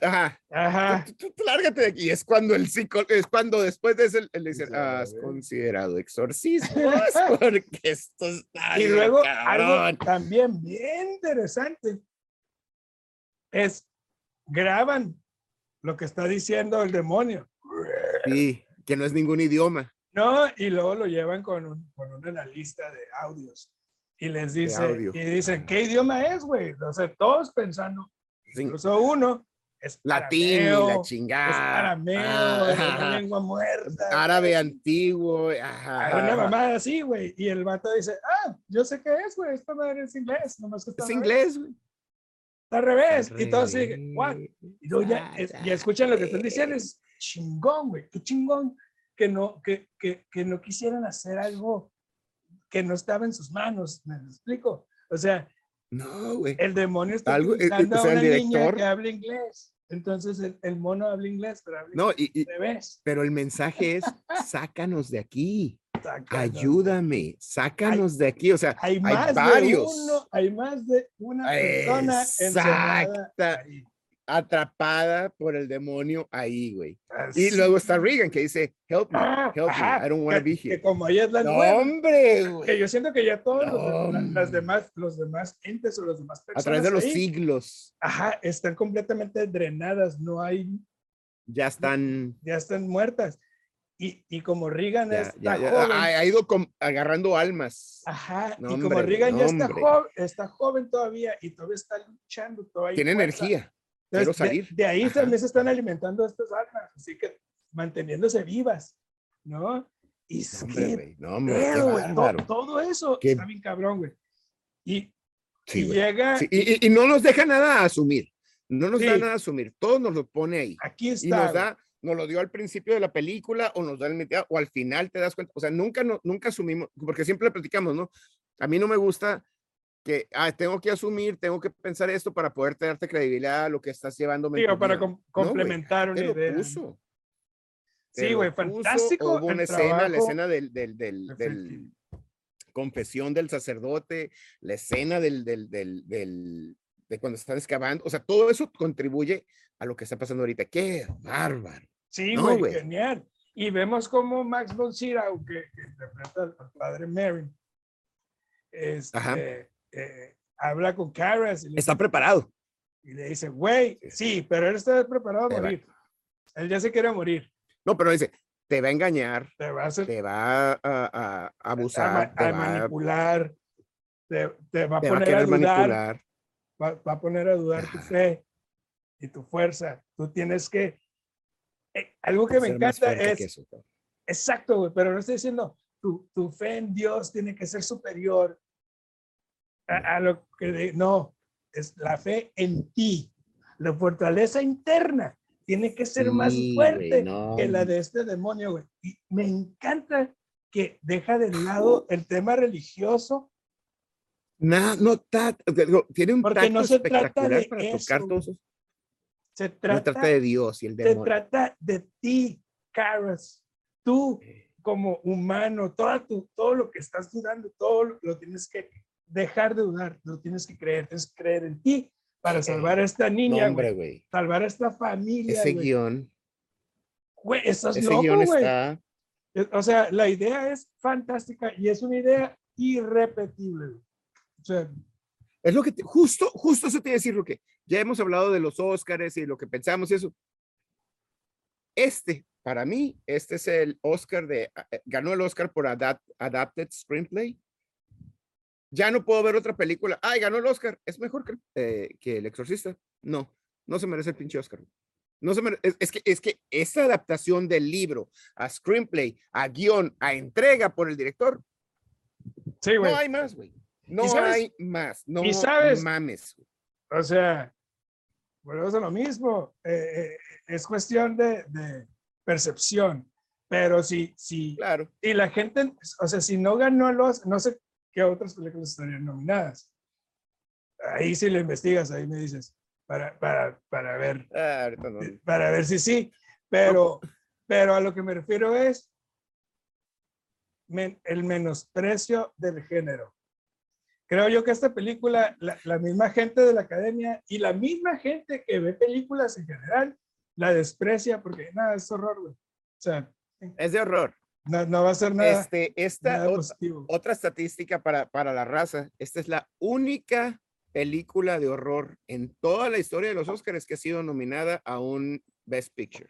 Ajá. Ajá. Tú, tú- tú lárgate de aquí. Es cuando el psicólogo, es cuando después de él le dice, Dice, has considerado exorcismos porque esto está Y luego cabrón". algo también bien interesante es graban lo que está diciendo el demonio. Sí, que no es ningún idioma. No, y luego lo llevan con un, con un analista de audios y les dice, y dicen, ¿qué idioma es, güey? O sea, todos pensando, incluso uno, es Latín y la es chingada. arameo, Ah, es una ajá. lengua muerta. Árabe antiguo. Ajá, Una mamada así, güey. Y el vato dice, ah, yo sé qué es, güey, esta madre es inglés, nomás que está Es al revés". inglés, güey. Está al revés. Y todos siguen, what? Y ya, es- ya escuchan lo que están diciendo, es chingón, güey, qué chingón que no, que, que, que no quisieran hacer algo que no estaba en sus manos, ¿me lo explico? O sea, No, güey. el demonio está Algo- eh, utilizando o sea, a el una niña director- que habla inglés. Entonces el, el mono habla inglés, pero habla No, y, y- revés. pero el mensaje es, sácanos de aquí. Sácanos. Ayúdame, sácanos de aquí. O sea, Hay más varios. de uno, hay más de una persona encerrada Exacta. Atrapada por el demonio ahí, güey. Y luego está Regan que dice, help me, Ah, help ajá, me, I don't want to que- be que here. como ella es la No, nueva, hombre, que güey. yo siento que ya todos los, las demás, los demás entes o las demás A personas través de los ahí, siglos ajá, están completamente drenadas, no hay, ya están, ya están muertas. Y, y como Regan ya, está ya- ya- joven, ha, ha ido agarrando almas. ajá, No, y como hombre, Regan ya no, está, hombre. joven, está joven todavía y todavía está luchando, todavía Tiene fuerza. energía. Quiero Entonces, de- salir. De, ahí Ajá. también se están alimentando estas almas, así que manteniéndose vivas, ¿no? Y hombre, que güey. No, hombre, qué pedo, güey, to- bárbaro. todo eso Qué- está bien cabrón, güey. Y, Sí, y güey. llega, Sí, y, y- y no nos deja nada a asumir. No nos da Sí. nada a asumir. Todo nos lo pone ahí. aquí Y está. nos güey. da, nos lo dio al principio de la película o nos da el o al final te das cuenta. O sea, nunca, no, nunca asumimos, porque siempre le platicamos, ¿no? A mí no me gusta que ah, tengo que asumir, tengo que pensar esto para poder darte credibilidad a lo que estás llevándome. en Digo, para com- No, complementar te una lo idea. ¿no? puso. te Sí, lo güey, puso, fantástico Hubo una escena, la trabajo. escena del, del, del, del confesión del sacerdote, la escena del, del, del, de cuando están excavando, o sea, todo eso contribuye a lo que está pasando ahorita. ¡Qué bárbaro! Sí, No, güey, genial. Y vemos como Max von Sydow, que, que interpreta al, padre Mary, este, eh, habla con y le, Está preparado. y le dice, güey, Sí. pero él está preparado a Te va- morir. Él ya se quiere morir. No, pero dice, te va a engañar, Te va a hacer te va a, a- a abusar, te va, manipular, te, te va a te va poner a, dudar, manipular. va, va a poner a dudar tu fe y tu fuerza. Tú tienes que... eh, algo que me encanta es... que eso. Exacto, güey, pero no estoy diciendo, tu, tu fe en Dios tiene que ser superior a, a lo que... no, es la fe en ti. La fortaleza interna tiene que ser más Sí, fuerte güey, no, que la de este demonio, güey. Y me encanta que deja de lado el tema religioso, no, ta- digo, tiene un Porque tacto no se trata espectacular de para eso, tocar todos esos. se No trata, trata de Dios y el se demonio. trata de ti, Caras. Tú como humano, toda tu, todo lo que estás dudando, todo lo, lo tienes que dejar de dudar, lo tienes que creer, tienes que creer en ti para salvar a esta No, niña, hombre, güey, salvar a esta familia. Ese güey. guion, Güey, estás ese loco, guion güey. está. O sea, la idea es fantástica y es una idea irrepetible. O sea, Es lo que te- justo, justo eso te iba a decir, que Ya hemos hablado de los Óscares y lo que pensamos y eso. Este, para mí, este es el Oscar de, eh, ganó el Oscar por Adapt- Adapted Screenplay. Ya no puedo ver otra película. Ay, ganó el Oscar. Es mejor que, eh, que El Exorcista. No, no se merece el pinche Oscar. No se mere- es, es que, es que esta adaptación del libro a screenplay, a guion, a entrega por el director, sí, güey. no hay más, güey. No ¿Y sabes? hay más. No ¿Y sabes? mames. güey. O sea, volvemos a lo mismo. eh, eh, es cuestión de, de percepción. Pero si, si, Claro. y la gente, o sea, si no ganó los, no sé qué otras películas estarían nominadas. Ahí si lo investigas, ahí me dices, para, para, para ver, Ah, no. para ver si sí. Pero, pero a lo que me refiero es men- el menosprecio del género. Creo yo que esta película, la, la misma gente de la academia y la misma gente que ve películas en general, la desprecia porque nada, es horror, güey. O sea, Es de horror. No, no va a ser nada, Este, esta nada ot- positivo. otra estadística para, para la raza. Esta es la única película de horror en toda la historia de los Oscars que ha sido nominada a un Best Picture.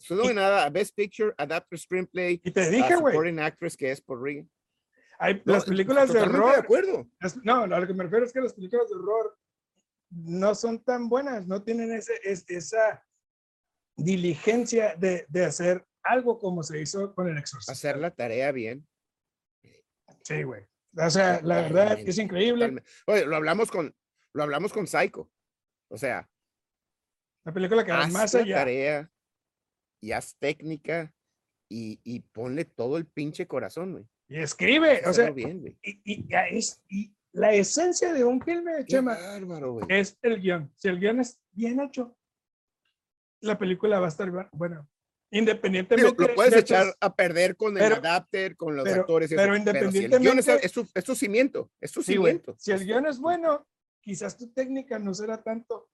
Fue nominada a Best Picture, Adapted Screenplay, Y te dije, güey, Supporting Actress, que es por Regan. hay- No, las películas de totalmente De horror, acuerdo. las- no, a lo que me refiero es que las películas de horror no son tan buenas, no tienen ese, es- esa diligencia de, de hacer algo como se hizo con el exorcista. Hacer la tarea bien. Sí, güey. O sea, la verdad es increíble. Oye, lo hablamos con, lo hablamos con Psycho. O sea, La película que va más allá. tarea y haz técnica y, y ponle todo el pinche corazón, güey. Y escribe, o sea, bien, güey. y, y- y la esencia de un filme, Qué Chema, bárbaro, es el guion. Si el guion es bien hecho, la película va a estar bu- buena. Independientemente. lo puedes de echar tus- a perder con el pero- adapter, con los pero- actores. y pero eso, si el es, independientemente- es, su, es su cimiento, es su Sí, cimiento. Si el guion es bueno, quizás tu técnica no será tanto,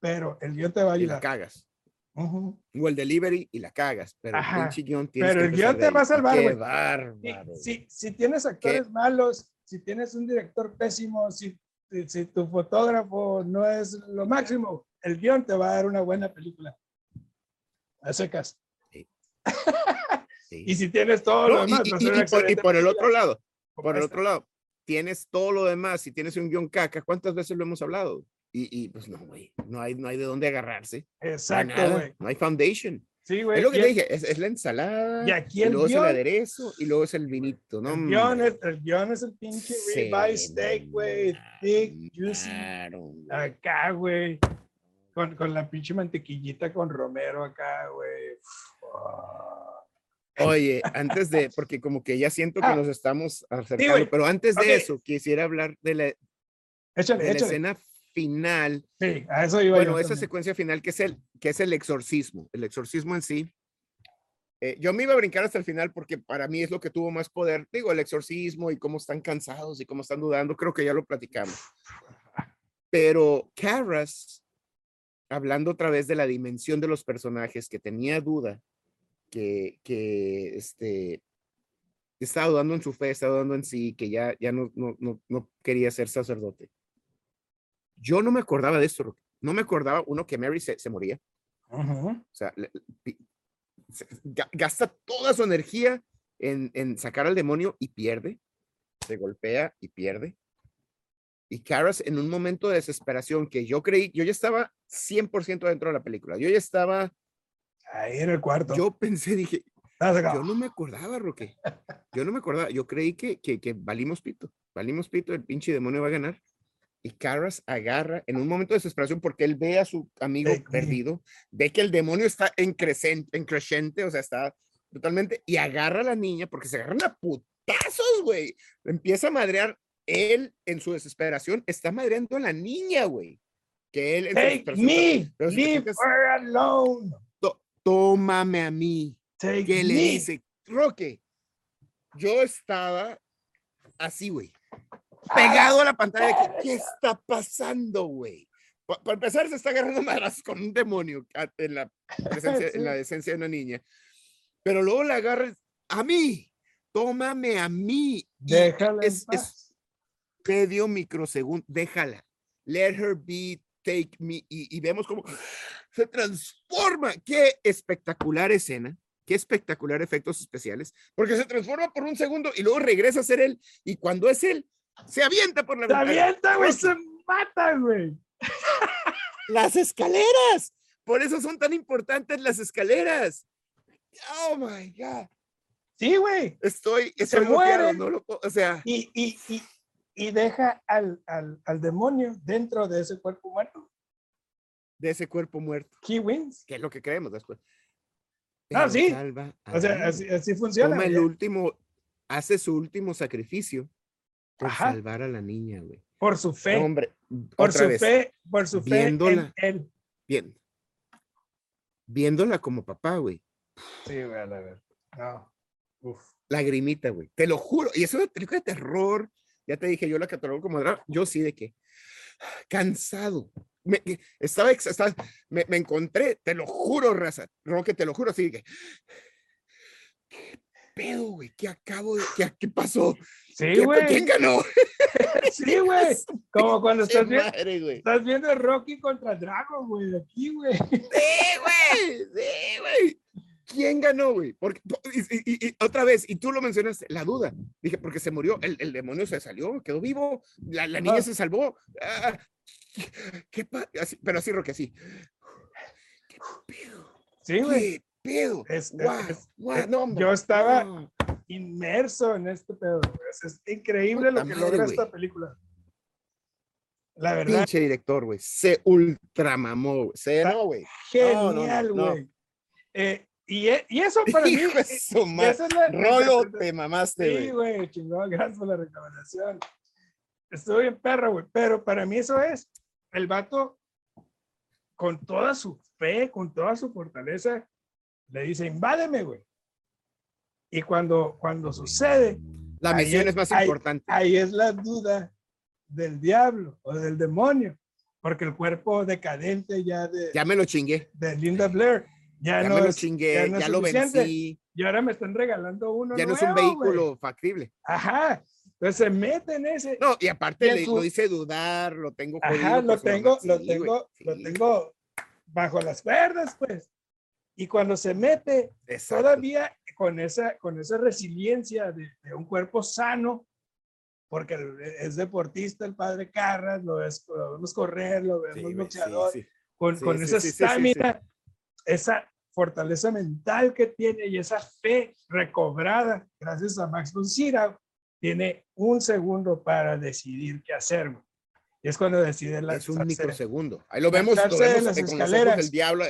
pero el guion te va a y la ayudar. cagas. Ujú. O el delivery y la cagas. Pero el Ajá. pinche guion tienes Pero que el guion te va a salvar, Qué bárbaro. si, si tienes actores malos, si tienes un director pésimo, si, si, si tu fotógrafo no es lo máximo, el guion te va a dar una buena película. A secas. Sí. Y si tienes todo lo No, y- demás, y- a y- y por, y por el otro lado, por el esta. otro lado, tienes todo lo demás, si tienes un guion caca, ¿cuántas veces lo hemos hablado? Y, y, pues no, güey, no hay, no hay de dónde agarrarse. Exacto, güey. No hay foundation. Sí, güey. Es lo que y te dije, es, es la ensalada, y aquí y el luego es el guión- aderezo, y luego es el vinito, ¿no? El guion, es, el guion es el pinche ribeye steak, güey. Thick, juicy. Acá, güey. Con, con la pinche mantequillita con romero acá, güey. Oye, antes de, porque como que ya siento que Ah. nos estamos acercando, güey. pero antes de Ok. eso, quisiera hablar de la, Échale, de la escena final Sí, a eso iba Bueno, yo esa también. secuencia final que es el que es el exorcismo, el exorcismo en sí. Eh, yo me iba a brincar hasta el final porque para mí es lo que tuvo más poder. Digo, el exorcismo y cómo están cansados y cómo están dudando, creo que ya lo platicamos. Pero Carras, hablando otra vez de la dimensión de los personajes, que tenía duda, que, que este, estaba dudando en su fe, estaba dudando en sí, que ya, ya no, no, no, no quería ser sacerdote. Yo no me acordaba de esto, no me acordaba, uno, que Mary se, se moría, Ujú. o sea, gasta toda su energía en, en sacar al demonio y pierde, se golpea y pierde. Y Caras en un momento de desesperación que yo creí, yo ya estaba 100% dentro de la película, yo ya estaba, Ahí en el cuarto. yo pensé, dije, yo no me acordaba, Roque, yo no me acordaba, yo creí que, que, que valimos pito, valimos pito, el pinche demonio va a ganar. Y Caras agarra en un momento de desesperación porque él ve a su amigo perdido, ve que el demonio está en, crecen- en creciente, o sea, está totalmente, y agarra a la niña porque se agarran a putazos, güey. Empieza a madrear él en su desesperación, está madreando a la niña, güey. Que él en Take me. Leave her alone. "To- tómame a mí. Take que le me. dice, Roque, yo estaba así, güey, pegado a la pantalla. de que, ¿Qué está pasando, güey? Pa- Para empezar, se está agarrando madrazos con un demonio en la, presencia, en la Sí. esencia de una niña. Pero luego la agarra a mí, tómame a mí. Déjala en es, es paz. Medio microsegundo, déjala. Let her be, take me. Y, y vemos cómo se transforma. Qué espectacular escena. Qué espectacular efectos especiales. Porque se transforma por un segundo y luego regresa a ser él. Y cuando es él, se avienta por la Se ventana. avienta, güey. Rocky. Se mata, güey. Las escaleras. Por eso son tan importantes las escaleras. Oh my God. Sí, güey. Estoy, Se estoy bloqueado, muere. no lo puedo- o sea, Y, y, y, y deja al, al, al demonio dentro de ese cuerpo muerto. de ese cuerpo muerto, He wins. que es lo que creemos después. Ah, pero sí. salva O sea, así, así funciona. Toma el último, hace su último sacrificio por Ajá. salvar a la niña, güey. Por su fe. Hombre, por su vez, fe. Por su fe en viéndola. él. bien. Viéndola como papá, güey. Sí, güey, a ver. No. Uf. Lagrimita, güey. Te lo juro. Y es una película de terror. Ya te dije, yo la catalogo como drama. Yo sí, de que cansado. Me, estaba, estaba- me, me encontré, te lo juro, raza. Roque, te lo juro, así que. ¿Qué pedo, güey? ¿Qué acabo de.? ¿Qué, qué pasó? Sí, ¿Qué- güey. ¿Quién ganó? Sí, güey. Como cuando estás viendo, madre, estás viendo Rocky contra Dragon, güey, aquí, güey. Sí, güey. Sí, güey. ¿Quién ganó, güey? Porque, po- y, y- y- otra vez, y tú lo mencionaste, la duda. Dije, porque se murió, el, el demonio se salió, quedó vivo, la, la niña Ah. se salvó. Ah, ¿qué- qué así- pero así, Roque, así. ¿Qué pedo? Sí, güey. ¿Qué pedo? Es- Guau, es- guau, es- no, hombre, yo estaba- no. Inmerso en este pedo. Es, increíble lo Puta que madre, logra güey. esta película. La verdad, Pinche director, güey. Se ultramamó, güey. Se no, güey. no, no, genial, no. güey. Eh, y, e- y eso para mí. Esa es la- la Rolo, interpretación- te mamaste, Sí, güey. güey, chingón, gracias por la recomendación. Estuvo bien perro, güey, pero para mí eso es el vato con toda su fe, con toda su fortaleza, le dice, invádeme, güey. Y cuando, cuando sucede, La misión es- es más ahí- importante. ahí es la duda del diablo o del demonio, porque el cuerpo decadente ya de, Ya me lo chingué. de Linda Blair ya, Ya no me lo es, chingué, ya ya, no es lo vencí. y ahora me están regalando uno Ya no es un nuevo, vehículo factible. Ajá, entonces se mete en ese, No, y aparte le- su- lo dice dudar, lo tengo. Ajá, lo tengo, lo Sí, tengo, güey, lo sí, tengo bajo las cuerdas, pues. Y cuando se mete, exacto. todavía con esa, con esa resiliencia de, de un cuerpo sano, porque es deportista el padre Carras, lo, ves- lo vemos correr, lo Sí, vemos sí, sí. con, sí, con sí, esa sí, sí, sí, sí. estamina, esa fortaleza mental que tiene y esa fe recobrada gracias a Max von Sydow, tiene un segundo para decidir qué hacer. Y es cuando decide Es un microsegundo. Ahí lo vemos, lo vemos las eh, con escaleras. del diablo.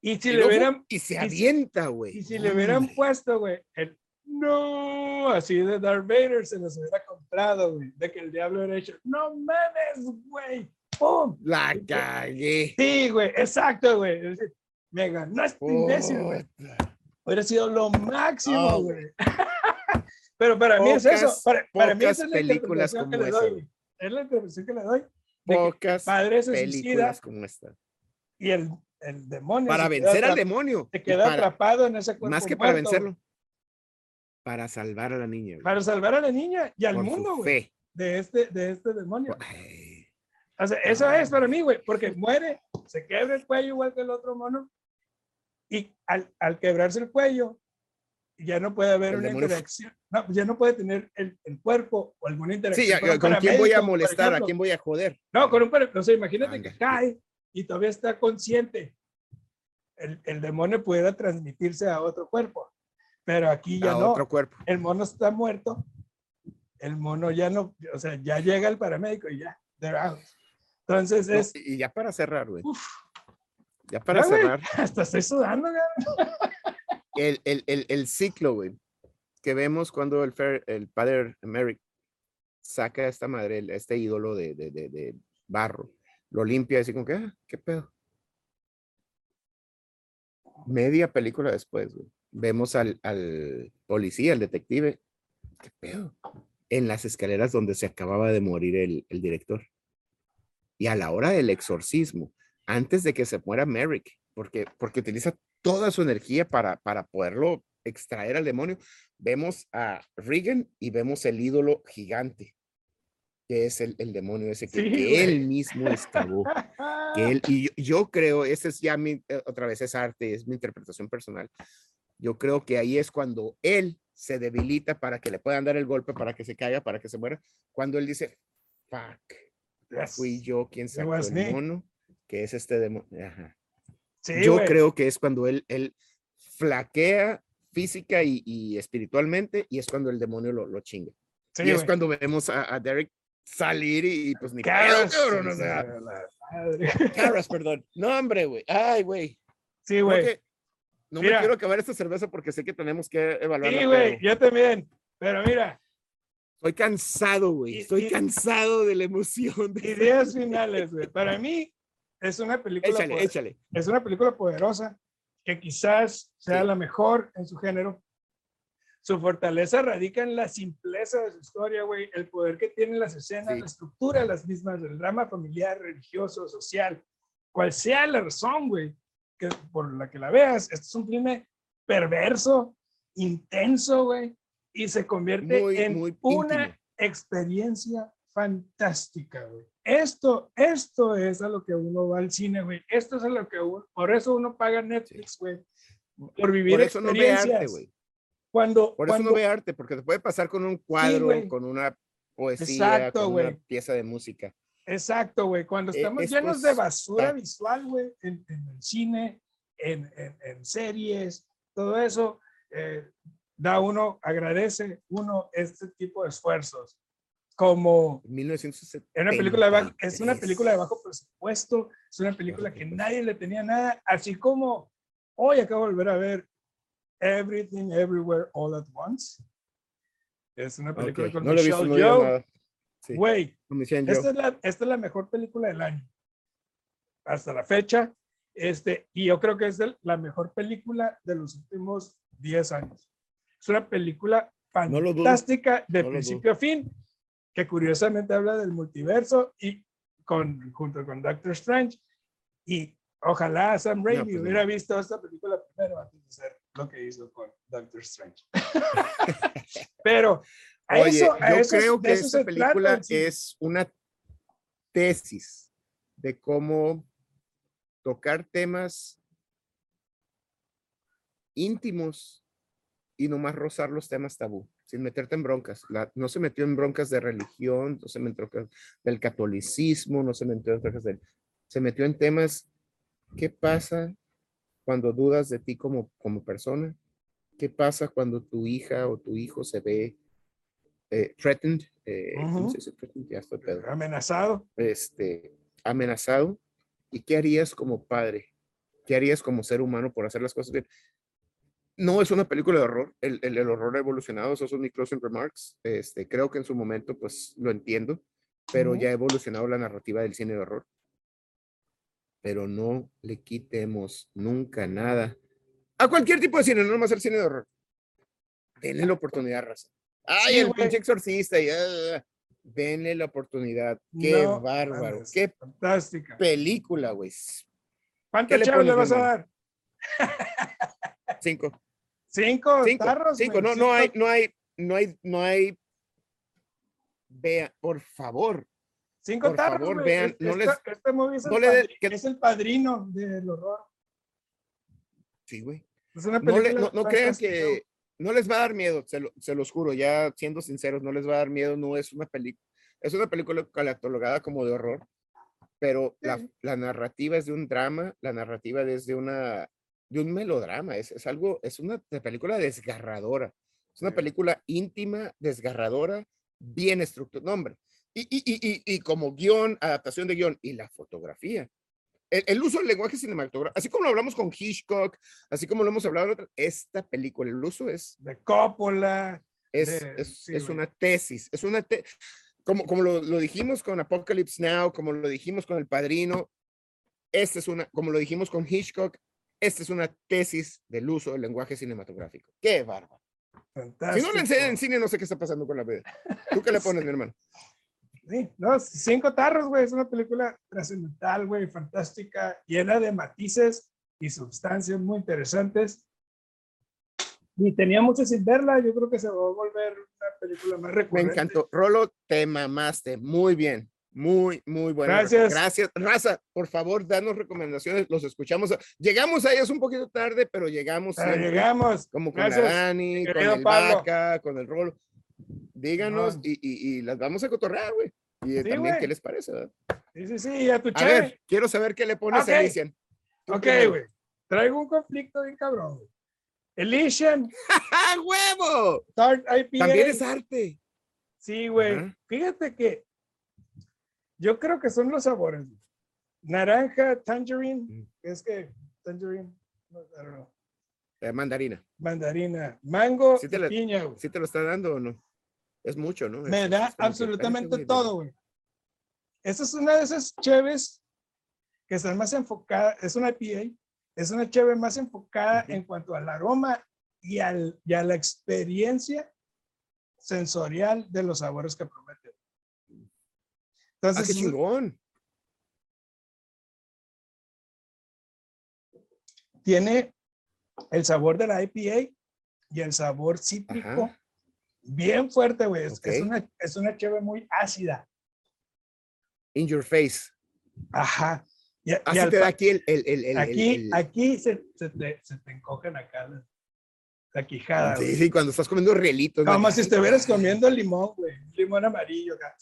Y si y, le luego- hubieran, y se avienta, güey. y si le hubieran puesto, güey, el no, así de Darth Vader se los hubiera comprado, güey, de que el diablo hubiera hecho, no mames, güey, ¡pum! La cagué. Sí, güey, exacto, güey. Me ganó este imbécil, güey. Hubiera sido lo máximo, No, güey. Pero para mí es eso. Pocas- Para, para mí esa es la películas que como le doy, güey. Es la interpretación que le doy. que Pocas padre se suicida películas como esta. y el, el demonio Para vencer al demonio. se queda para- atrapado en ese cuerpo más que para muerto, vencerlo. Para salvar a la niña. güey, Para salvar a la niña y al por mundo, güey, de este, de este demonio. Ay, O sea, eso es para mí, güey, porque muere, se quebra el cuello igual que el otro mono, y al, al quebrarse el cuello, ya no puede haber El una interacción, no, ya no puede tener el, el cuerpo o alguna interacción. Sí, ya, con ¿con quién voy a molestar? ¿A quién voy a joder? No, con un o sea, imagínate que Anda. cae y todavía está consciente. El, el demonio pudiera transmitirse a otro cuerpo, pero aquí ya a no. otro cuerpo. El mono está muerto, el mono ya no, o sea, ya llega el paramédico y ya, they're out. Entonces No, es, y ya para cerrar, güey. uf, Ya para Ya, cerrar, hasta estoy sudando, güey. el, el, el, el ciclo, güey, que vemos cuando el, Fer- el padre Merrick saca a esta madre, este ídolo de, de, de, de barro, lo limpia así como que, ah, qué pedo. Media película después, güey, vemos al, al policía, el detective, qué pedo, en las escaleras donde se acababa de morir el, el director. Y a la hora del exorcismo, antes de que se muera Merrick, porque, porque utiliza toda su energía para, para poderlo extraer al demonio, vemos a Regan y vemos el ídolo gigante, que es el, el demonio ese que, Sí, que él mismo excavó. Que él, y yo, yo creo, ese es ya mi, eh, otra vez es arte, es mi interpretación personal. Yo creo que ahí es cuando él se debilita para que le puedan dar el golpe, para que se caiga, para que se muera. Cuando él dice, fuck, Yes. fui yo quien sacó el mono, que es este demonio. Sí, yo güey. creo que es cuando él, él flaquea física y, y espiritualmente y es cuando el demonio lo, lo chinga. Sí, y es cuando vemos a, a Derek salir y, pues ni Caras, cabrón, o sea. Caras, perdón. No, hombre, güey. Ay, güey. Sí, güey. no Mira. me quiero acabar esta cerveza porque sé que tenemos que evaluarla. Sí, güey, yo también. Pero mira, Estoy cansado, güey. Estoy y- cansado de la emoción. de- ideas finales, güey. Para mí es una película, Échale, poder- échale. es una película poderosa que quizás sea Sí. la mejor en su género. Su fortaleza radica en la simpleza de su historia, güey, el poder que tienen las escenas, Sí. la estructura, las mismas, del drama familiar, religioso, social, cual sea la razón, güey, que por la que la veas. Este es un filme perverso, intenso, güey, y se convierte Muy, en muy una íntimo. experiencia fantástica, güey. Esto, esto es a lo que uno va al cine, güey. Esto es a lo que uno, por eso uno paga Netflix, güey. Por vivir Por eso no ve arte, experiencias. güey. Cuando, Por eso cuando, no ve arte, porque te puede pasar con un cuadro, güey. con una poesía, Exacto, con güey. una pieza de música. exacto, güey. Cuando Eh, estamos esto llenos de es- basura ah. visual, güey, en, en el cine, en, en- en series, todo eso, eh, da uno, agradece uno este tipo de esfuerzos. Como 1970. Es una película de bajo, es una película de bajo presupuesto, es una película que nadie le tenía nada, así como hoy acabo de volver a ver Everything Everywhere All at Once. Es una película con No lo he visto, Michelle no nada. Sí, Güey, Michelle esta es, la, esta es la mejor película del año. Hasta la fecha. Este, y yo creo que es el- la mejor película de los últimos 10 años. Es una película No fantástica de no principio a fin, que curiosamente habla del multiverso y con, junto con Doctor Strange. Y ojalá Sam Raimi pues no. hubiera visto esta película primero antes de hacer lo que hizo con Doctor Strange. Pero a Oye, eso, a yo eso- creo que esta trata película el cine. es una tesis de cómo tocar temas íntimos y nomás rozar los temas tabú, sin meterte en broncas. La- no se metió en broncas de religión, no se metió del catolicismo, no se metió en broncas del... Se metió en temas, ¿qué pasa cuando dudas de ti como, como persona? ¿Qué pasa cuando tu hija o tu hijo se ve eh, threatened? eh, ¿cómo Ujú. se dice threatened? Ya estoy pedo. amenazado. Este, amenazado. ¿Y qué harías como padre? ¿Qué harías como ser humano por hacer las cosas bien? No es una película de horror. El, el, el horror ha evolucionado. Esos son mis closing remarks. Este, creo que en su momento, pues lo entiendo, pero Ujú. ya ha evolucionado la narrativa del cine de horror. Pero no le quitemos nunca nada a cualquier tipo de cine, no nomás el cine de horror. Denle la oportunidad, raza. Ay, Sí, el pinche exorcista. Y, ah, denle la oportunidad. Qué No bárbaro. Qué Fantástica. película, güey. ¿Cuántas le le vas a dar? Cinco. ¿Cinco, Cinco. tarros? cinco. No, no hay, no hay, no hay, no hay. Vea, por favor. Cinco por tarros, favor, vean, Este- no les- este movie es, no el le de- padri- que- es el padrino del horror. Sí, güey. Es una No, le- no, no crean que no les va a dar miedo, se, lo- se los juro, ya siendo sinceros, no les va a dar miedo, no es una película, es una película catalogada como de horror, pero la, la narrativa es de un drama, la narrativa es de una, de un melodrama, es, es algo, es una película desgarradora, es una película íntima, desgarradora, bien estructurada, no, hombre, y, y, y, y, como guion, adaptación de guion y la fotografía. El, el uso del lenguaje cinematográfico, así como lo hablamos con Hitchcock, así como lo hemos hablado en otra, esta película, el uso es, De Coppola. es, De- es, sí, es una tesis, es una te- como, como lo, lo dijimos con Apocalypse Now, como lo dijimos con El Padrino, esta es una, como lo dijimos con Hitchcock, esta es una tesis del uso del lenguaje cinematográfico. ¡Qué bárbaro! Si Fantástico. no le enseñan en cine, no sé qué está pasando con la vida. ¿Tú qué le pones, mi hermano? Sí, no, cinco tarros, güey. Es una película trascendental, güey, fantástica, llena de matices y sustancias muy interesantes. Y tenía mucho sin verla. Yo creo que se va a volver una película más Me recurrente. encantó. Rolo, te mamaste. Muy bien. Muy, muy bueno. Gracias. Gracias. Raza, por favor, danos recomendaciones. Los escuchamos. Llegamos a ellas un poquito tarde, pero llegamos. Pero siempre, llegamos. Como con Gracias, la Dani, con el Pablo. Vaca, con el Rolo. Díganos No. y, y, y las vamos a cotorrear, güey. Y también, güey. ¿qué les parece? verdad? Sí, sí, sí, a tu A cheve. ver, quiero saber qué le pones Ok. a Elysian. Ok, güey. Traigo un conflicto bien cabrón. güey. Elysian, ¡Ah, huevo! También es arte. Sí, güey. Fíjate que yo creo que son los sabores. Naranja, tangerine. Mm. Es que tangerine, no, I don't know. Eh, mandarina. mandarina, mango Sí te y la- piña. ¿Sí te lo está dando o no? Es mucho, ¿no? Me Es- da es como que, absolutamente todo, güey. Esta es una de esas cheves que están más enfocadas, es una IPA, es una cheve más enfocada en cuanto al aroma y, al, y a la experiencia sensorial de los sabores que promete. Entonces, qué chingón. tiene el sabor de la IPA y el sabor cítrico Ajá. bien fuerte, güey. Es, es una, es una cheve muy ácida. In your face. Ajá. Y, y Así al te da aquí el, el, el, el- aquí, aquí se, se te, se te encogen acá la, la quijada. Sí, güey. sí, cuando estás comiendo rielitos. ¿no? Como si estuvieras comiendo limón, güey. Limón amarillo acá.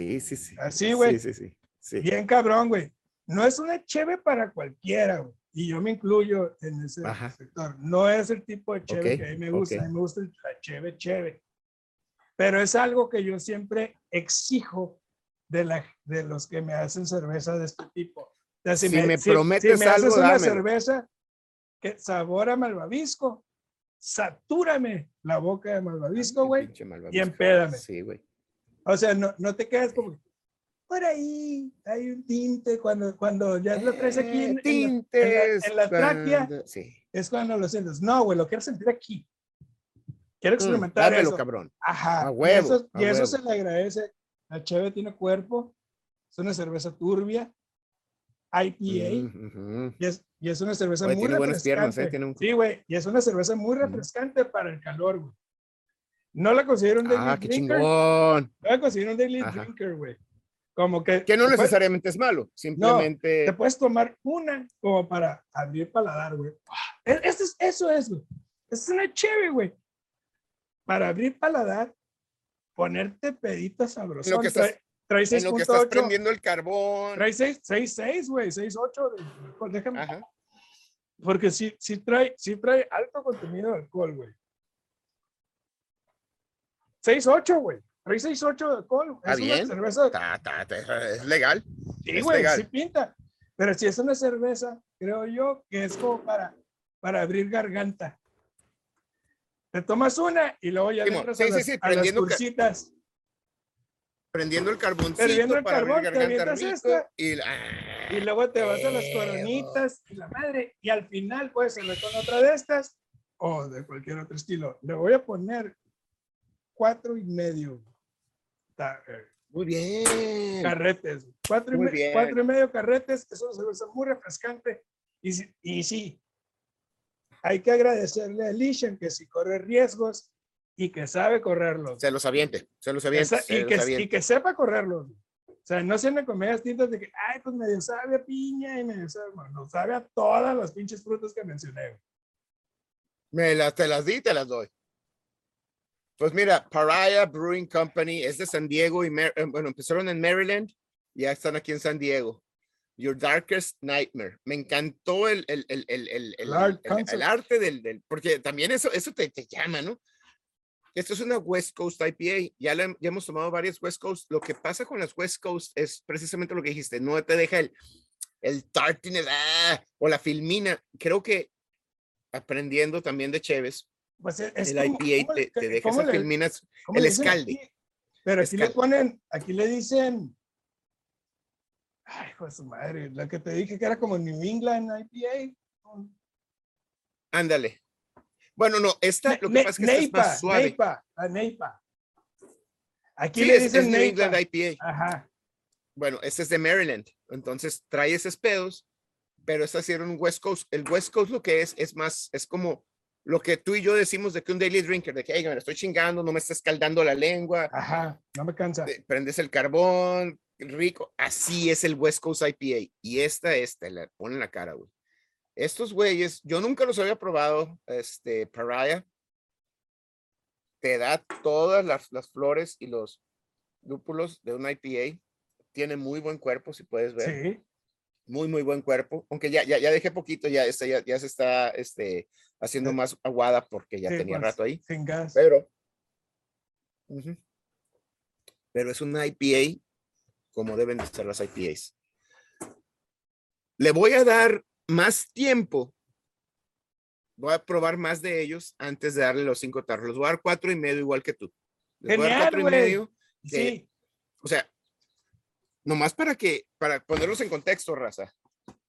Sí, sí, sí. Así, güey. Sí, sí, sí. sí. Bien cabrón, güey. No es una cheve para cualquiera, güey. Y yo me incluyo en ese Ajá. sector. No es el tipo de cheve Ok, que a mí me gusta. ok. A mí me gusta la cheve cheve. Pero es algo que yo siempre exijo de, la, de los que me hacen cerveza de este tipo. O sea, Si me prometes me haces algo, una dámelo. cerveza que sabor a malvavisco, satúrame la boca de malvavisco, güey. y empédame. Sí, güey. O sea, no, no te quedas como, por ahí hay un tinte cuando, cuando ya lo traes aquí en, en la- en la, Tintes. en la tráquea, cuando- Sí. es cuando lo sientes. No, güey, lo quiero sentir aquí. Quiero Mm, experimentar dámelo, eso. cabrón. Ajá. A y huevo, eso, a y eso huevo. se le agradece. La cheve tiene cuerpo, es una cerveza turbia, IPA, Mm, ujú. y, es, y es una cerveza Oye, muy tiene buenas piernas, refrescante. ¿eh? Tiene un- Sí, güey, y es una cerveza muy refrescante para el calor, güey. No la considero un daily Ah, qué drinker. chingón. No la considero un daily Ajá. drinker, güey. Como que... Que no te puedes- necesariamente es malo. Simplemente. te puedes tomar una como para abrir paladar, güey. E- Eso es, eso es, güey. Es una chévere, güey. Para abrir paladar, ponerte pedita sabrosón. Lo que estás- trae, trae en lo que estás 6.8. prendiendo el carbón. Trae 6, 6, 6, güey. 6.8. de alcohol. Déjame. Ajá. Porque sí, sí, trae, sí trae alto contenido de alcohol, güey. 6.8, güey. Trae 6.8 de alcohol. Está es bien. una cerveza Ta, ta, ta, es legal. Sí, güey, sí pinta. Pero si es una cerveza, creo yo que es como para, para abrir garganta. Te tomas una y luego ya le Simón, entras sí, a sí, las, sí, a las cursitas. Prendiendo el carboncito Prendiendo el para carbón, abrir te garganta rico. esta, Y, la- Y luego te vas a las Eh, coronitas y la madre. Y al final puedes ser con otra de estas o de cualquier otro estilo. Le voy a poner cuatro y medio eh, Muy bien. carretes. Cuatro y, Muy me- bien. cuatro y medio carretes. Es una cerveza muy refrescante. Y, y sí, hay que agradecerle a Lishan que si corre riesgos y que sabe correrlos. Se los aviente. Se los aviente. sa- se y, los que, y aviente. que sepa correrlos. O sea, no sean de comedias tintas de que, ay, pues medio sabe a piña y medio sabe, no, sabe a todas las pinches frutas que mencioné. Me las, te las di, te las doy. Pues mira, Pariah Brewing Company es de San Diego y, Mar- eh, bueno, empezaron en Maryland y ya están aquí en San Diego. Your Darkest Nightmare. Me encantó el, el, el, el, el, el- art arte del, del, porque también eso, eso te, te llama, ¿no? Esto es una West Coast IPA. Ya, la ya hemos tomado varias West Coast. Lo que pasa con las West Coast es precisamente lo que dijiste. No te deja el, el tartiness ah, o la filmina. Creo que aprendiendo también de Cheves, Pues es, es el como- IPA ¿cómo te, le- te deja esas le- cómo el le escalde. Pero aquí le Escalde. ponen, aquí le dicen, ay, hijo de su madre, la que te dije que era como New England IPA. Ándale. Bueno, no, esta lo que Ne- pasa es que esta es Neipa, más suave. Neipa, la Neipa. Aquí Sí, le es, dicen es New Neipa. England IPA. Ajá. Bueno, este es de Maryland. Entonces trae esos pedos, pero esta era un West Coast. El West Coast lo que es, es más, es como lo que tú y yo decimos de que un daily drinker, de que, "Ay, me estoy chingando, no me está escaldando la lengua, Ajá, no me cansa. prendes el carbón, rico. Así es el West Coast IPA. Y esta, esta, la ponen la cara, güey. Estos güeyes, yo nunca los había probado, este, Pariah. Te da todas las, las flores y los lúpulos de un IPA. Tiene muy buen cuerpo, si puedes ver. Sí, Muy, muy buen cuerpo. Aunque ya, ya, ya dejé poquito, ya, esta ya, ya se está este, haciendo Sí. más aguada porque ya sí, tenía rato ahí. Sin gas. Pero, ujú. pero es una IPA como deben de ser las IPAs. Le voy a dar más tiempo voy a probar más de ellos antes de darle los cinco tarros. Les voy a dar cuatro y medio igual que tú. Les voy a dar Genial, cuatro y güey. medio. de- Sí, O sea, nomás para que, para ponerlos en contexto, raza.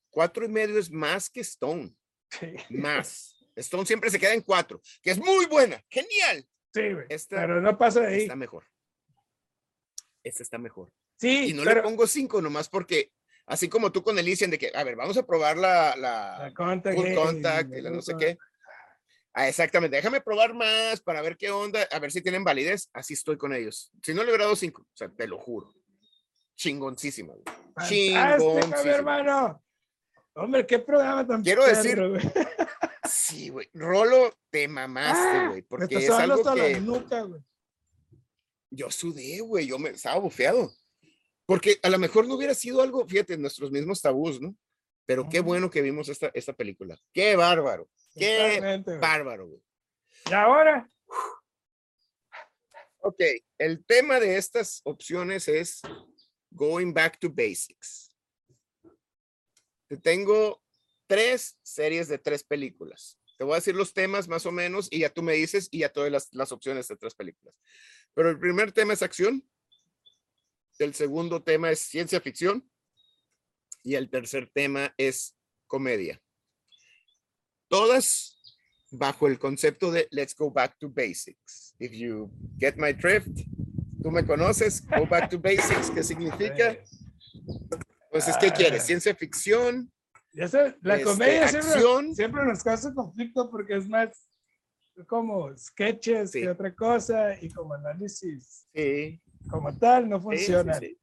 Cuatro y medio es más que Stone, sí, más. Stone siempre se queda en cuatro, que es muy buena, genial. sí, güey. Esta Pero no pasa de ahí. está mejor. Esta está mejor. Sí, Y no pero le pongo cinco nomás porque, así como tú con Elysian, de que, a ver, vamos a probar la, la, la contact, full contact y la no sé qué. Ah, exactamente, déjame probar más para ver qué onda, a ver si tienen validez. Así estoy con ellos. Si no le hubiera dado cinco, o sea, te lo juro. Chingoncísima. mi Chingoncísima. hermano. Hombre, qué programa tan Quiero decir- güey. Sí, güey. Rolo, te mamaste, Ah, güey, porque es algo hasta la que nuca, güey. yo sudé, güey, yo me estaba bufeado. Porque a lo mejor no hubiera sido algo, fíjate, nuestros mismos tabús, ¿no? Pero qué bueno que vimos esta, esta película. Qué bárbaro, qué güey. bárbaro, güey. Y ahora, Ok, el tema de estas opciones es going back to basics. Te tengo tres series de tres películas. Te voy a decir los temas más o menos y ya tú me dices y ya todas las, las opciones de tres películas. Pero el primer tema es acción. El segundo tema es ciencia ficción. Y el tercer tema es comedia. Todas bajo el concepto de let's go back to basics. If you get my drift, tú me conoces, go back to basics, ¿qué significa? Pues es que Ah. quieres ciencia ficción, ya sé, la este, comedia siempre, siempre nos causa conflicto porque es más como sketches Sí. que otra cosa y como análisis Sí, como tal no funciona. sí.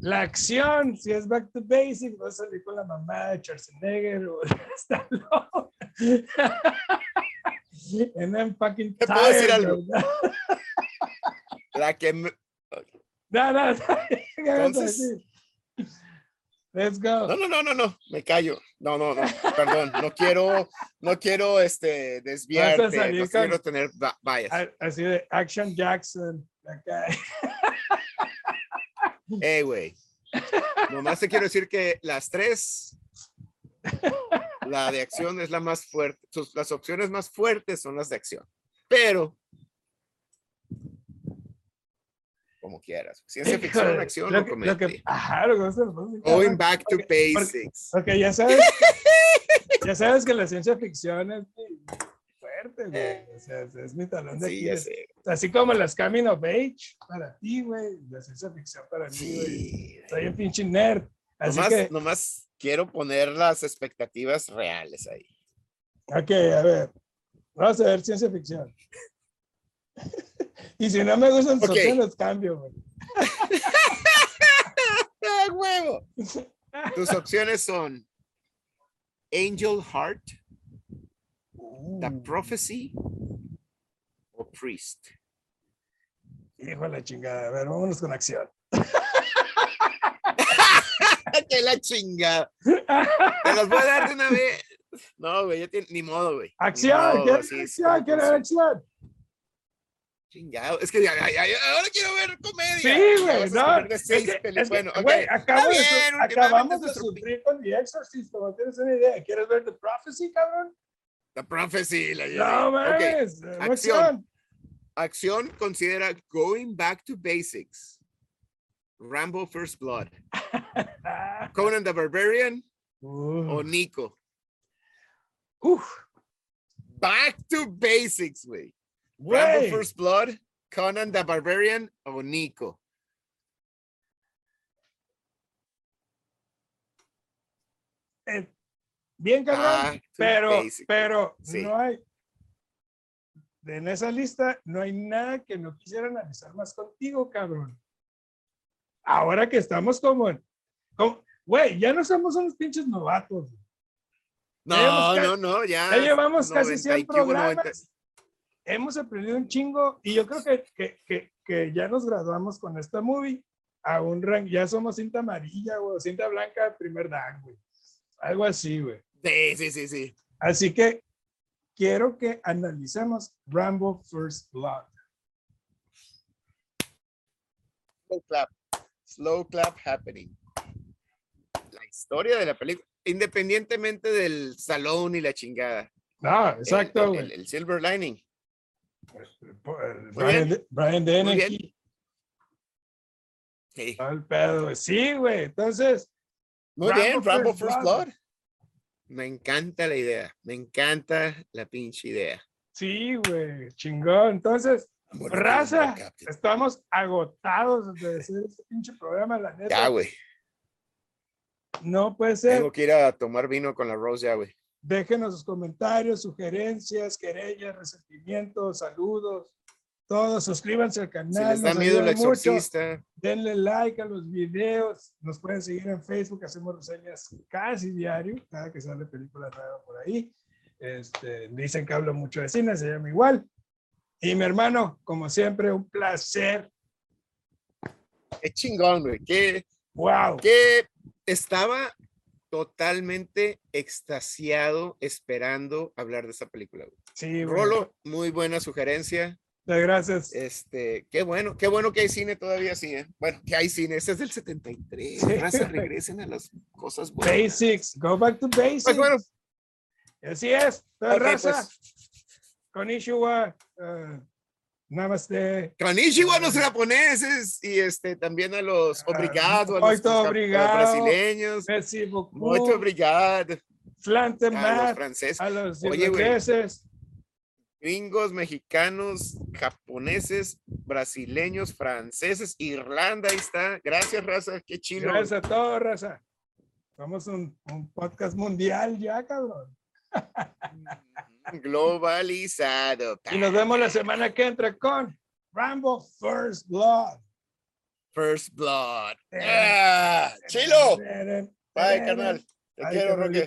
La acción, si es back to basics, vas a salir con la mamá de Schwarzenegger o loco. And I'm fucking ¿Te puedo decir algo? La que me- No, no, no. ¿qué vas a Entonces-? Let's go. no, no, no, no, no, me callo. No, no, no, perdón, no quiero, no quiero este desviarte, no con- quiero tener bias. Así de Action Jackson. Acá. Eh, güey. Nomás te quiero decir que las tres, la de acción es la más fuerte. sus- las opciones más fuertes son las de acción. Pero, como quieras. Ciencia ficción, acción lo o que- lo comedia. que- Ajá, lo que pasa, lo que- Going back to basics. Porque ya sabes, ya sabes que la ciencia ficción es muy fuerte, güey. O sea, es, mi talón de Sí. Así como las Coming of Age para ti, güey. La ciencia ficción para mí, güey. Sí. Soy un pinche nerd. Así Nomás, que, nomás quiero poner las expectativas reales ahí. ok, a ver. Vamos a ver ciencia ficción. y si no me gustan sus Ok. opciones, cambio, güey. ¡Ah, huevo! Tus opciones son Angel Heart, The Uh, Prophecy o Priest. hijo de la chingada. A ver, vámonos con acción. ¡Qué la chingada! Te las voy a dar de una vez. No, güey, ya tiene, ni modo, güey. Acción, modo, ¿quieres así es acción? como ¿Quieres funciona. acción? Chingado, es que ya, ya, ya, ahora quiero ver comedia. Sí, güey, no. es que- es que, bueno, acabo bien, acabamos de sufrir con The Exorcist, como tienes una idea. ¿Quieres ver The Prophecy, cabrón? The Prophecy. La, No mames. acción. Acción. Acción considera Going Back to Basics. Rambo First Blood. Conan the Barbarian o Uh, Nico. uf, Back to Basics, güey. Rambo. First Blood, Conan the Barbarian o Nico. Eh, bien, cabrón. To pero, pero sí. no hay. En esa lista no hay nada que no quisiera analizar más contigo, cabrón. Ahora que estamos como como- Güey, ya no somos unos pinches novatos. güey. No, no, no, ya. Ya llevamos casi 90 100 y que hubo 90. Hemos aprendido un chingo y yo creo que, que, que, que ya nos graduamos con esta movie a un rank. Ya somos cinta amarilla, o cinta blanca, primer dan, güey. Algo así, güey. Sí, sí, sí, sí. Así que quiero que analicemos Rambo First Blood. Slow clap. Slow clap happening. La historia de la película, independientemente del salón y la chingada, El- exacto, el- el silver lining. Po- el Muy Brian, bien. Brian. Dennehy, Sí. el pedo. Sí, güey. Entonces, Muy Rambo bien, Rambo First First Blood. Blood. Me encanta la idea. Me encanta la pinche idea. sí, güey. Chingón. Entonces, raza, estamos agotados de hacer este pinche programa, la neta. Ya, güey. No puede ser. Tengo que ir a tomar vino con la Rose ya, güey. Déjenos sus comentarios, sugerencias, querellas, resentimientos, saludos. Todos, suscríbanse al Si canal. les da miedo el mucho. exorcista, Denle like a los videos. Nos pueden seguir en Facebook. Hacemos reseñas casi diario. Cada que sale película nueva por ahí. Este, dicen que hablo mucho de cine. Se llama igual. Y mi hermano, como siempre, un placer. qué chingón, güey. Qué, Wow. que estaba totalmente extasiado esperando hablar de esta película. güey. Sí. Rolo, muy buena sugerencia. Muchas Gracias. Este, qué bueno, qué bueno que hay cine todavía así, ¿eh? Bueno, que hay cine, este es del 73. Sí. Raza, regresen a las cosas buenas. Basics. Go back to basics. Pues bueno, Así es. Raza. pues, Konnichiwa. eh, namaste. konnichiwa a los japoneses y este, también a los Ah, obrigado, a los, obrigado. brasileños. Merci beaucoup. Muito obrigado. Flante A los franceses, A los irlandeses. gringos, mexicanos, japoneses, brasileños, franceses, Irlanda, ahí está. Gracias, raza, qué chido. Gracias a todos, raza. Somos un, un podcast mundial ya, cabrón. Globalizado. Y nos vemos la semana que entra con Rambo First Blood. First Blood. Ah, chilo. Bye, carnal. Te Ay, quiero, Roque.